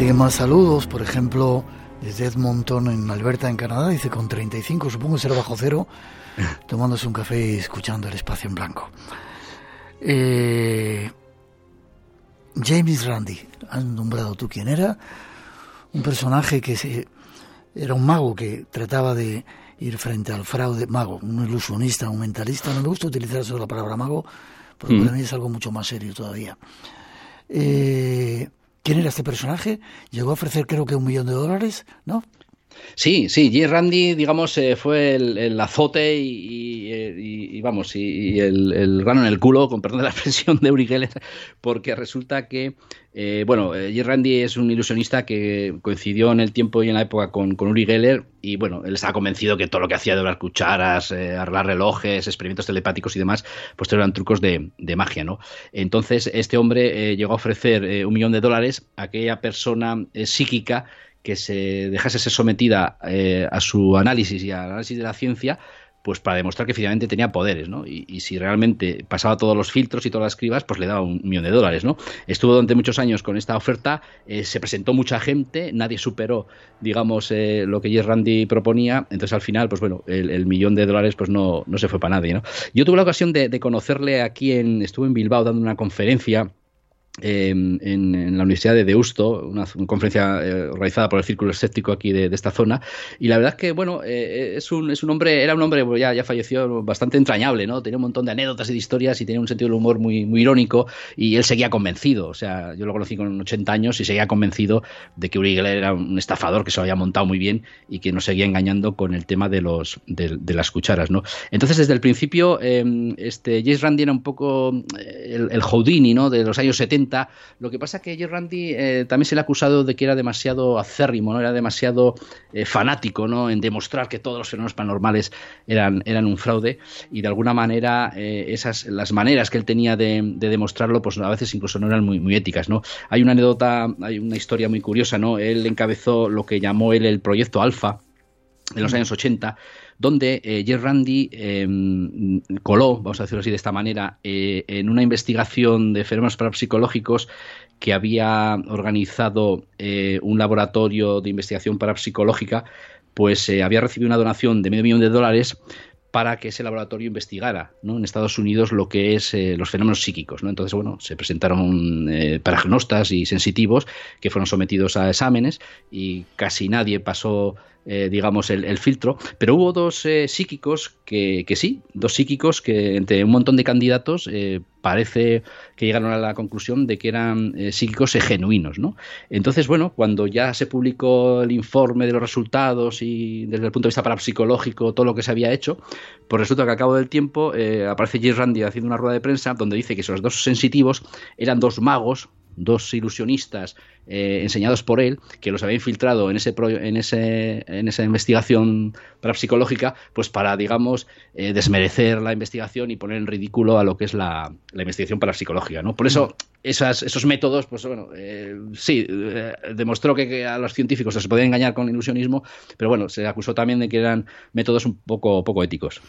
Siguen más saludos, por ejemplo, desde Edmonton en Alberta, en Canadá, dice con 35, supongo ser bajo cero, tomándose un café y escuchando el espacio en blanco. Eh, James Randi, has nombrado tú quién era, un personaje que se, era un mago que trataba de ir frente al fraude, mago, un ilusionista, un mentalista, no me gusta utilizar solo la palabra mago, porque para mm. mí es algo mucho más serio todavía. Eh, ¿Quién era este personaje? Llegó a ofrecer creo que un millón de dólares, ¿no? Sí, sí, J. Randy, digamos, eh, fue el, azote y, vamos, y, el, el, grano en el culo, con perdón de la expresión de Uri Geller, porque resulta que, eh, bueno, eh, J. Randy es un ilusionista que coincidió en el tiempo y en la época con, Uri Geller, y bueno, él estaba convencido que todo lo que hacía de las cucharas, arreglar relojes, experimentos telepáticos y demás, pues eran trucos de, magia, ¿no? Entonces, este hombre llegó a ofrecer un millón de dólares a aquella persona psíquica que se dejase ser sometida eh, a su análisis y al análisis de la ciencia, pues para demostrar que finalmente tenía poderes, ¿no? Y, si realmente pasaba todos los filtros y todas las cribas, pues le daba un millón de dólares, ¿no? Estuvo durante muchos años con esta oferta, eh, se presentó mucha gente, nadie superó, digamos, eh, lo que Jess Randy proponía, entonces al final, pues bueno, el, millón de dólares pues no, no se fue para nadie, ¿no? Yo tuve la ocasión de, de conocerle aquí en, estuve en Bilbao dando una conferencia en, la Universidad de Deusto, una, conferencia eh, organizada por el Círculo Escéptico aquí de, esta zona. Y la verdad es que, bueno, eh, es, un, es un hombre, era un hombre, ya, ya falleció, bastante entrañable, ¿no? Tenía un montón de anécdotas y de historias y tenía un sentido del humor muy, muy irónico y él seguía convencido. O sea, yo lo conocí con 80 años y seguía convencido de que Uri Geller era un estafador que se lo había montado muy bien y que nos seguía engañando con el tema de, los, de, las cucharas, ¿no? Entonces, desde el principio, em, este, James Randi era un poco eh, el, el Houdini, ¿no? De los años 70 lo que pasa es que Jerry Randy eh, también se le ha acusado de que era demasiado acérrimo, ¿no? Era demasiado eh, fanático, ¿no? En demostrar que todos los fenómenos paranormales eran, eran un fraude y de alguna manera eh, esas las maneras que él tenía de, demostrarlo, pues a veces incluso no eran muy, muy éticas, ¿no? Hay una anécdota, hay una historia muy curiosa, ¿no? Él encabezó lo que llamó él el proyecto Alfa en los años 80 donde eh, Randy em, coló, vamos a decirlo así de esta manera, eh, en una investigación de fenómenos parapsicológicos que había organizado eh, un laboratorio de investigación parapsicológica, pues había recibido una donación de medio millón de dólares para que ese laboratorio investigara ¿no? en Estados Unidos lo que es los fenómenos psíquicos. ¿no? Entonces, bueno, se presentaron eh, paragnostas y sensitivos que fueron sometidos a exámenes y casi nadie pasó eh, digamos, el, filtro, pero hubo dos eh, psíquicos que, que, sí, dos psíquicos que entre un montón de candidatos eh, parece que llegaron a la conclusión de que eran psíquicos genuinos, ¿no? Entonces, bueno, cuando ya se publicó el informe de los resultados y desde el punto de vista parapsicológico todo lo que se había hecho, pues resulta que a cabo del tiempo aparece J. Randy haciendo una rueda de prensa donde dice que esos dos sensitivos eran dos magos dos ilusionistas eh, enseñados por él, que los había infiltrado en, ese en, ese, en esa investigación parapsicológica, pues para, digamos, eh, desmerecer la investigación y poner en ridículo a lo que es la, la investigación parapsicológica. ¿no? Por eso, esos métodos, pues bueno, eh, sí, demostró que, a los científicos se podían engañar con ilusionismo, pero bueno, se acusó también de que eran métodos un poco, poco éticos.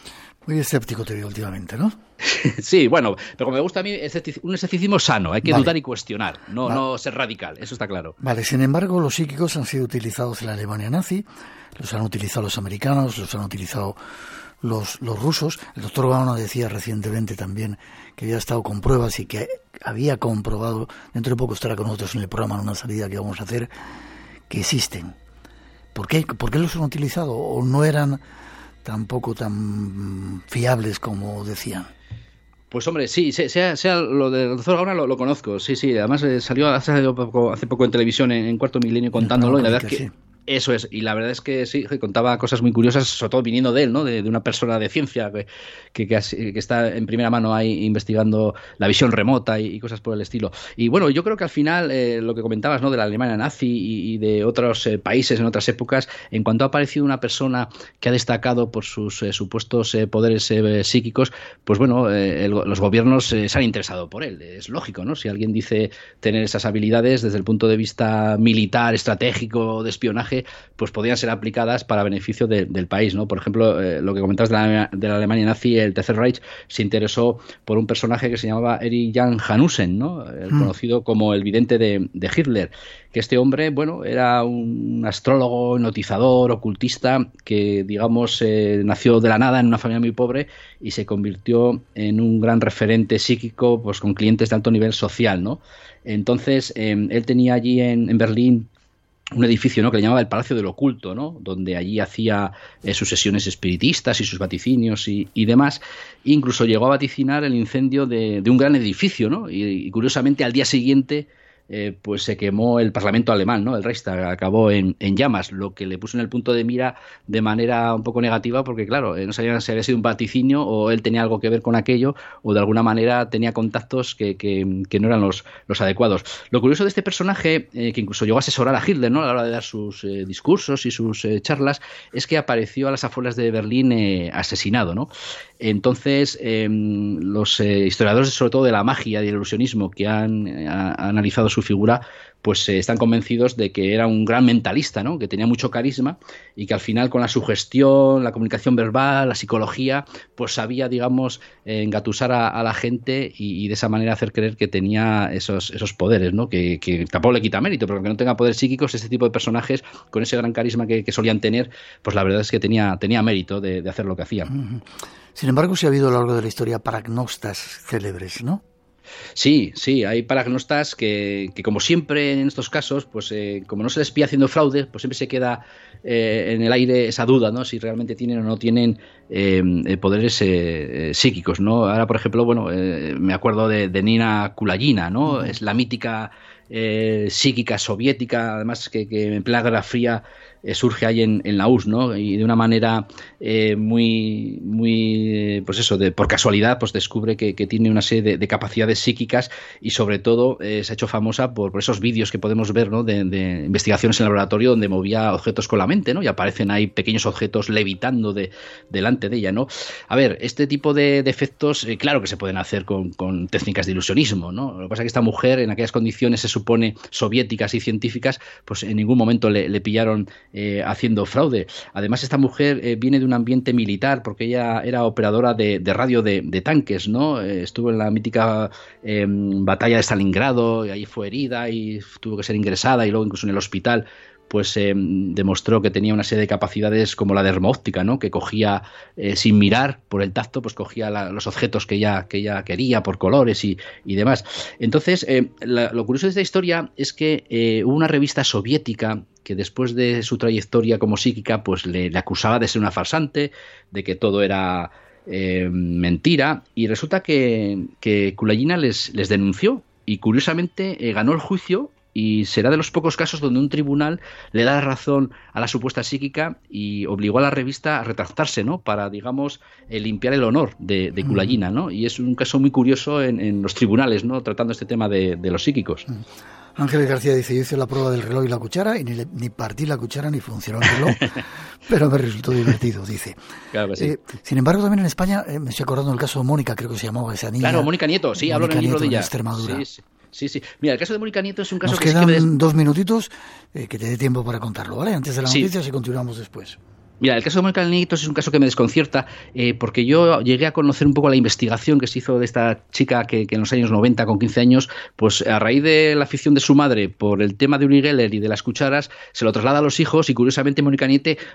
Muy escéptico te veo últimamente, ¿no? sí, bueno, pero como me gusta a mí, un escepticismo sano, hay que dudar y cuestionar, no, no ser radical, eso está claro. Vale, sin embargo, los psíquicos han sido utilizados en la Alemania nazi, los han utilizado los americanos, los han utilizado los, los rusos. El doctor Bauno decía recientemente también que había estado con pruebas y que había comprobado, dentro de poco estará con nosotros en el programa en una salida que vamos a hacer, que existen. ¿Por qué, ¿Por qué los han utilizado? ¿O no eran tampoco tan fiables como decían. Pues hombre, sí, sea, sea lo del doctor Gauna lo, conozco, sí, sí, además eh, salió, hace poco, hace poco en televisión en, Cuarto Milenio contándolo y la verdad es que... Eso es, y la verdad es que sí, contaba cosas muy curiosas, sobre todo viniendo de él, ¿no? De, una persona de ciencia que, que, está en primera mano ahí investigando la visión remota y, cosas por el estilo. Y bueno, yo creo que al final eh, lo que comentabas, ¿no? De la Alemania nazi y, de otros eh, países en otras épocas, en cuanto ha aparecido una persona que ha destacado por sus eh, supuestos poderes psíquicos, pues bueno, los gobiernos se han interesado por él. Es lógico, ¿no? Si alguien dice tener esas habilidades desde el punto de vista militar, estratégico, de espionaje, pues podían ser aplicadas para beneficio del país. ¿no? Por ejemplo, eh, lo que comentas de la, Alemania nazi, el Tercer Reich se interesó por un personaje que se llamaba Erich Jan Hanussen, ¿no? el mm. conocido como el vidente de, Hitler, que este hombre, bueno, era un astrólogo, notizador, ocultista, que, digamos, eh, nació de la nada en una familia muy pobre y se convirtió en un gran referente psíquico, pues con clientes de alto nivel social, ¿no? Entonces, em, él tenía allí en, en Berlín un edificio ¿no? que le llamaba el Palacio del Oculto, ¿no? donde allí hacía eh, sus sesiones espiritistas y sus vaticinios y, demás. incluso llegó a vaticinar el incendio de, un gran edificio, ¿no? y, curiosamente al día siguiente eh, pues se quemó el Parlamento alemán, ¿no? El Reichstag acabó en, llamas, lo que le puso en el punto de mira de manera un poco negativa, porque claro, eh, no sabían si había sido un vaticinio o él tenía algo que ver con aquello, o de alguna manera tenía contactos que, que, no eran los, los, adecuados. Lo curioso de este personaje, eh, que incluso llegó a asesorar a Hitler, ¿no? A la hora de dar sus discursos y sus charlas, es que apareció a las afueras de Berlín asesinado, ¿no? Entonces, em, los historiadores, sobre todo de la magia y el ilusionismo, que han analizado su figura, pues eh, están convencidos de que era un gran mentalista, ¿no? que tenía mucho carisma y que al final con la sugestión, la comunicación verbal, la psicología, pues sabía, digamos, engatusar a, la gente y, de esa manera hacer creer que tenía esos, esos poderes, ¿no? que, tampoco le quita mérito, pero que no tenga poderes psíquicos, este tipo de personajes con ese gran carisma que, solían tener, pues la verdad es que tenía, tenía mérito de, hacer lo que hacían. Sin embargo, sí ha habido a lo largo de la historia paragnostas célebres, ¿no? Sí, sí, hay paragnostas que, que como siempre en estos casos, pues eh, como no se les pilla haciendo fraude, pues siempre se queda eh, en el aire esa duda, ¿no? Si realmente tienen o no tienen eh, poderes psíquicos, ¿no? Ahora, por ejemplo, bueno, me acuerdo de, Nina Kulagina, ¿no? Es la mítica psíquica soviética, además que, que en Guerra Fría eh, surge ahí en, la US, ¿no? Y de una manera eh, muy, muy, pues eso, de, por casualidad, pues descubre que, tiene una serie de, capacidades psíquicas y sobre todo eh, se ha hecho famosa por, esos vídeos que podemos ver, ¿no? De, investigaciones en laboratorio donde movía objetos con la mente, ¿no? Y aparecen ahí pequeños objetos levitando de, delante de ella, ¿no? A ver, este tipo de, efectos, claro que se pueden hacer con, técnicas de ilusionismo, ¿no? Lo que pasa es que esta mujer, en aquellas condiciones, se supone, soviéticas y científicas, pues en ningún momento le pillaron eh, haciendo fraude. Además, esta mujer eh, viene de un ambiente militar porque ella era operadora de, radio de, tanques, ¿no? Eh, estuvo en la mítica batalla de Stalingrado y ahí fue herida y tuvo que ser ingresada y luego incluso en el hospital pues eh, demostró que tenía una serie de capacidades como la dermóptica, ¿no? que cogía eh, sin mirar por el tacto, pues cogía los objetos que ella, que ella quería por colores y, demás. Entonces, eh, lo curioso de esta historia es que hubo una revista soviética que después de su trayectoria como psíquica, pues le, acusaba de ser una farsante, de que todo era mentira, y resulta que, que Kulayina les, les denunció y curiosamente ganó el juicio y será de los pocos casos donde un tribunal le da razón a la supuesta psíquica y obligó a la revista a retractarse, ¿no? Para, digamos, eh, limpiar el honor de, de Kulayina, ¿no? Y es un caso muy curioso en, los tribunales, ¿no? Tratando este tema de, los psíquicos. Ángeles García dice, yo hice la prueba del reloj y la cuchara y ni, partí la cuchara ni funcionó el reloj, pero me resultó divertido, dice. Claro sí. Eh, sin embargo, también en España, eh, me estoy acordando del caso de Mónica, creo que se llamaba esa niña. Claro, Mónica Nieto, sí, hablo en el libro de ella. Extremadura. Sí, sí. Sí, sí. Mira, el caso de Mónica Nieto es un caso Nos que quedan dos minutitos eh, que te dé tiempo para contarlo, ¿vale? Antes de las noticias y continuamos después. Mira, el caso de Mónica Nieto es un caso que me desconcierta eh, porque yo llegué a conocer un poco la investigación que se hizo de esta chica que, en los años 90, con 15 años, pues a raíz de la afición de su madre por el tema de Uri Geller y de las cucharas, se lo traslada a los hijos y curiosamente Mónica,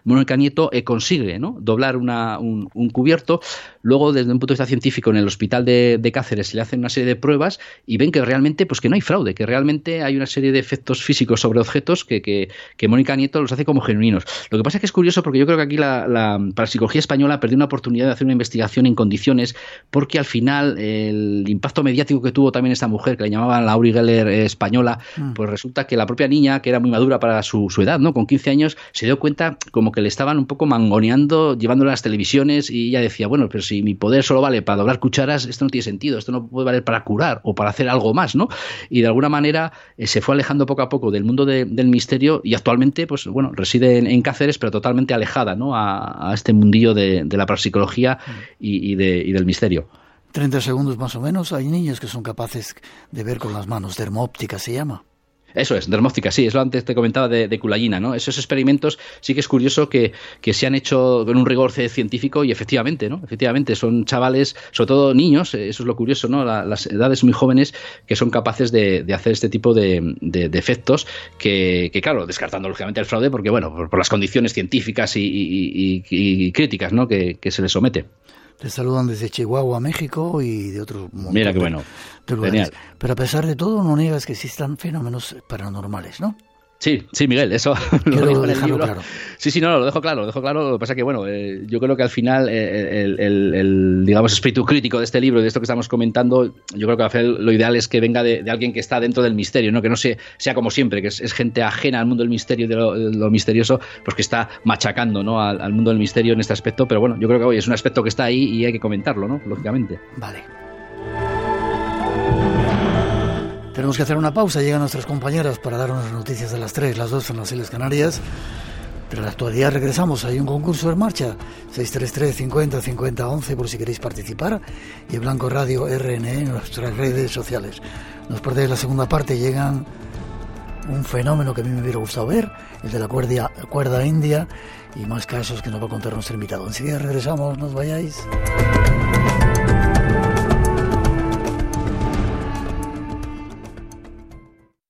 Mónica Nieto eh, consigue ¿no? doblar una, un, cubierto. Luego, desde un punto de vista científico, en el hospital de, Cáceres se le hacen una serie de pruebas y ven que realmente pues que no hay fraude, que realmente hay una serie de efectos físicos sobre objetos que, que, que Mónica Nieto los hace como genuinos. Lo que pasa es que es curioso porque yo creo que aquí la, la parapsicología española perdió una oportunidad de hacer una investigación en condiciones porque al final el impacto mediático que tuvo también esta mujer, que le llamaban la Uri Geller española, mm. pues resulta que la propia niña, que era muy madura para su, edad, ¿no? Con 15 años, se dio cuenta como que le estaban un poco mangoneando, llevándole a las televisiones y ella decía, bueno, pero si mi poder solo vale para doblar cucharas, esto no tiene sentido, esto no puede valer para curar o para hacer algo más, ¿no? Y de alguna manera eh, se fue alejando poco a poco del mundo del misterio y actualmente, pues bueno, reside en, en Cáceres, pero totalmente ¿no? a, este mundillo de, la parapsicología y, del misterio. 30 segundos más o menos, hay niños que son capaces de ver con las manos, dermóptica se llama. Eso es, dermóstica, sí, es lo antes te comentaba de, de ¿no? Esos experimentos sí que es curioso que, se han hecho con un rigor científico y efectivamente, ¿no? Efectivamente, son chavales, sobre todo niños, eh, eso es lo curioso, ¿no? las edades muy jóvenes que son capaces de, hacer este tipo de, efectos que, claro, descartando lógicamente el fraude, porque, bueno, por, las condiciones científicas y, críticas, ¿no? Que, que se les somete. Te saludan desde Chihuahua, México y de otros Mira qué bueno. Genial. Pero a pesar de todo, no niegas que existan fenómenos paranormales, ¿no? Sí, sí, Miguel, eso lo dejo Claro. Sí, sí, no, lo dejo claro, lo dejo claro. Lo que pasa que, bueno, eh, yo creo que al final eh, el, digamos, espíritu crítico de este libro, de esto que estamos comentando, yo creo que al final lo ideal es que venga de, alguien que está dentro del misterio, ¿no? Que no sea, sea como siempre, que es, gente ajena al mundo del misterio y de lo, misterioso, pues que está machacando, ¿no? Al, al, mundo del misterio en este aspecto. Pero bueno, yo creo que hoy es un aspecto que está ahí y hay que comentarlo, ¿no? Lógicamente. Vale. Tenemos que hacer una pausa, llegan nuestras compañeras para dar unas noticias de las tres, las dos en las Islas Canarias. Pero la actualidad regresamos, hay un concurso en marcha, 633 50 50 11 por si queréis participar, y Blanco Radio RNE en nuestras redes sociales. Nos perdéis la segunda parte, llegan un fenómeno que a mí me hubiera gustado ver, el de la cuerda, cuerda india, y más casos que nos va a contar nuestro invitado. Enseguida regresamos, no os vayáis.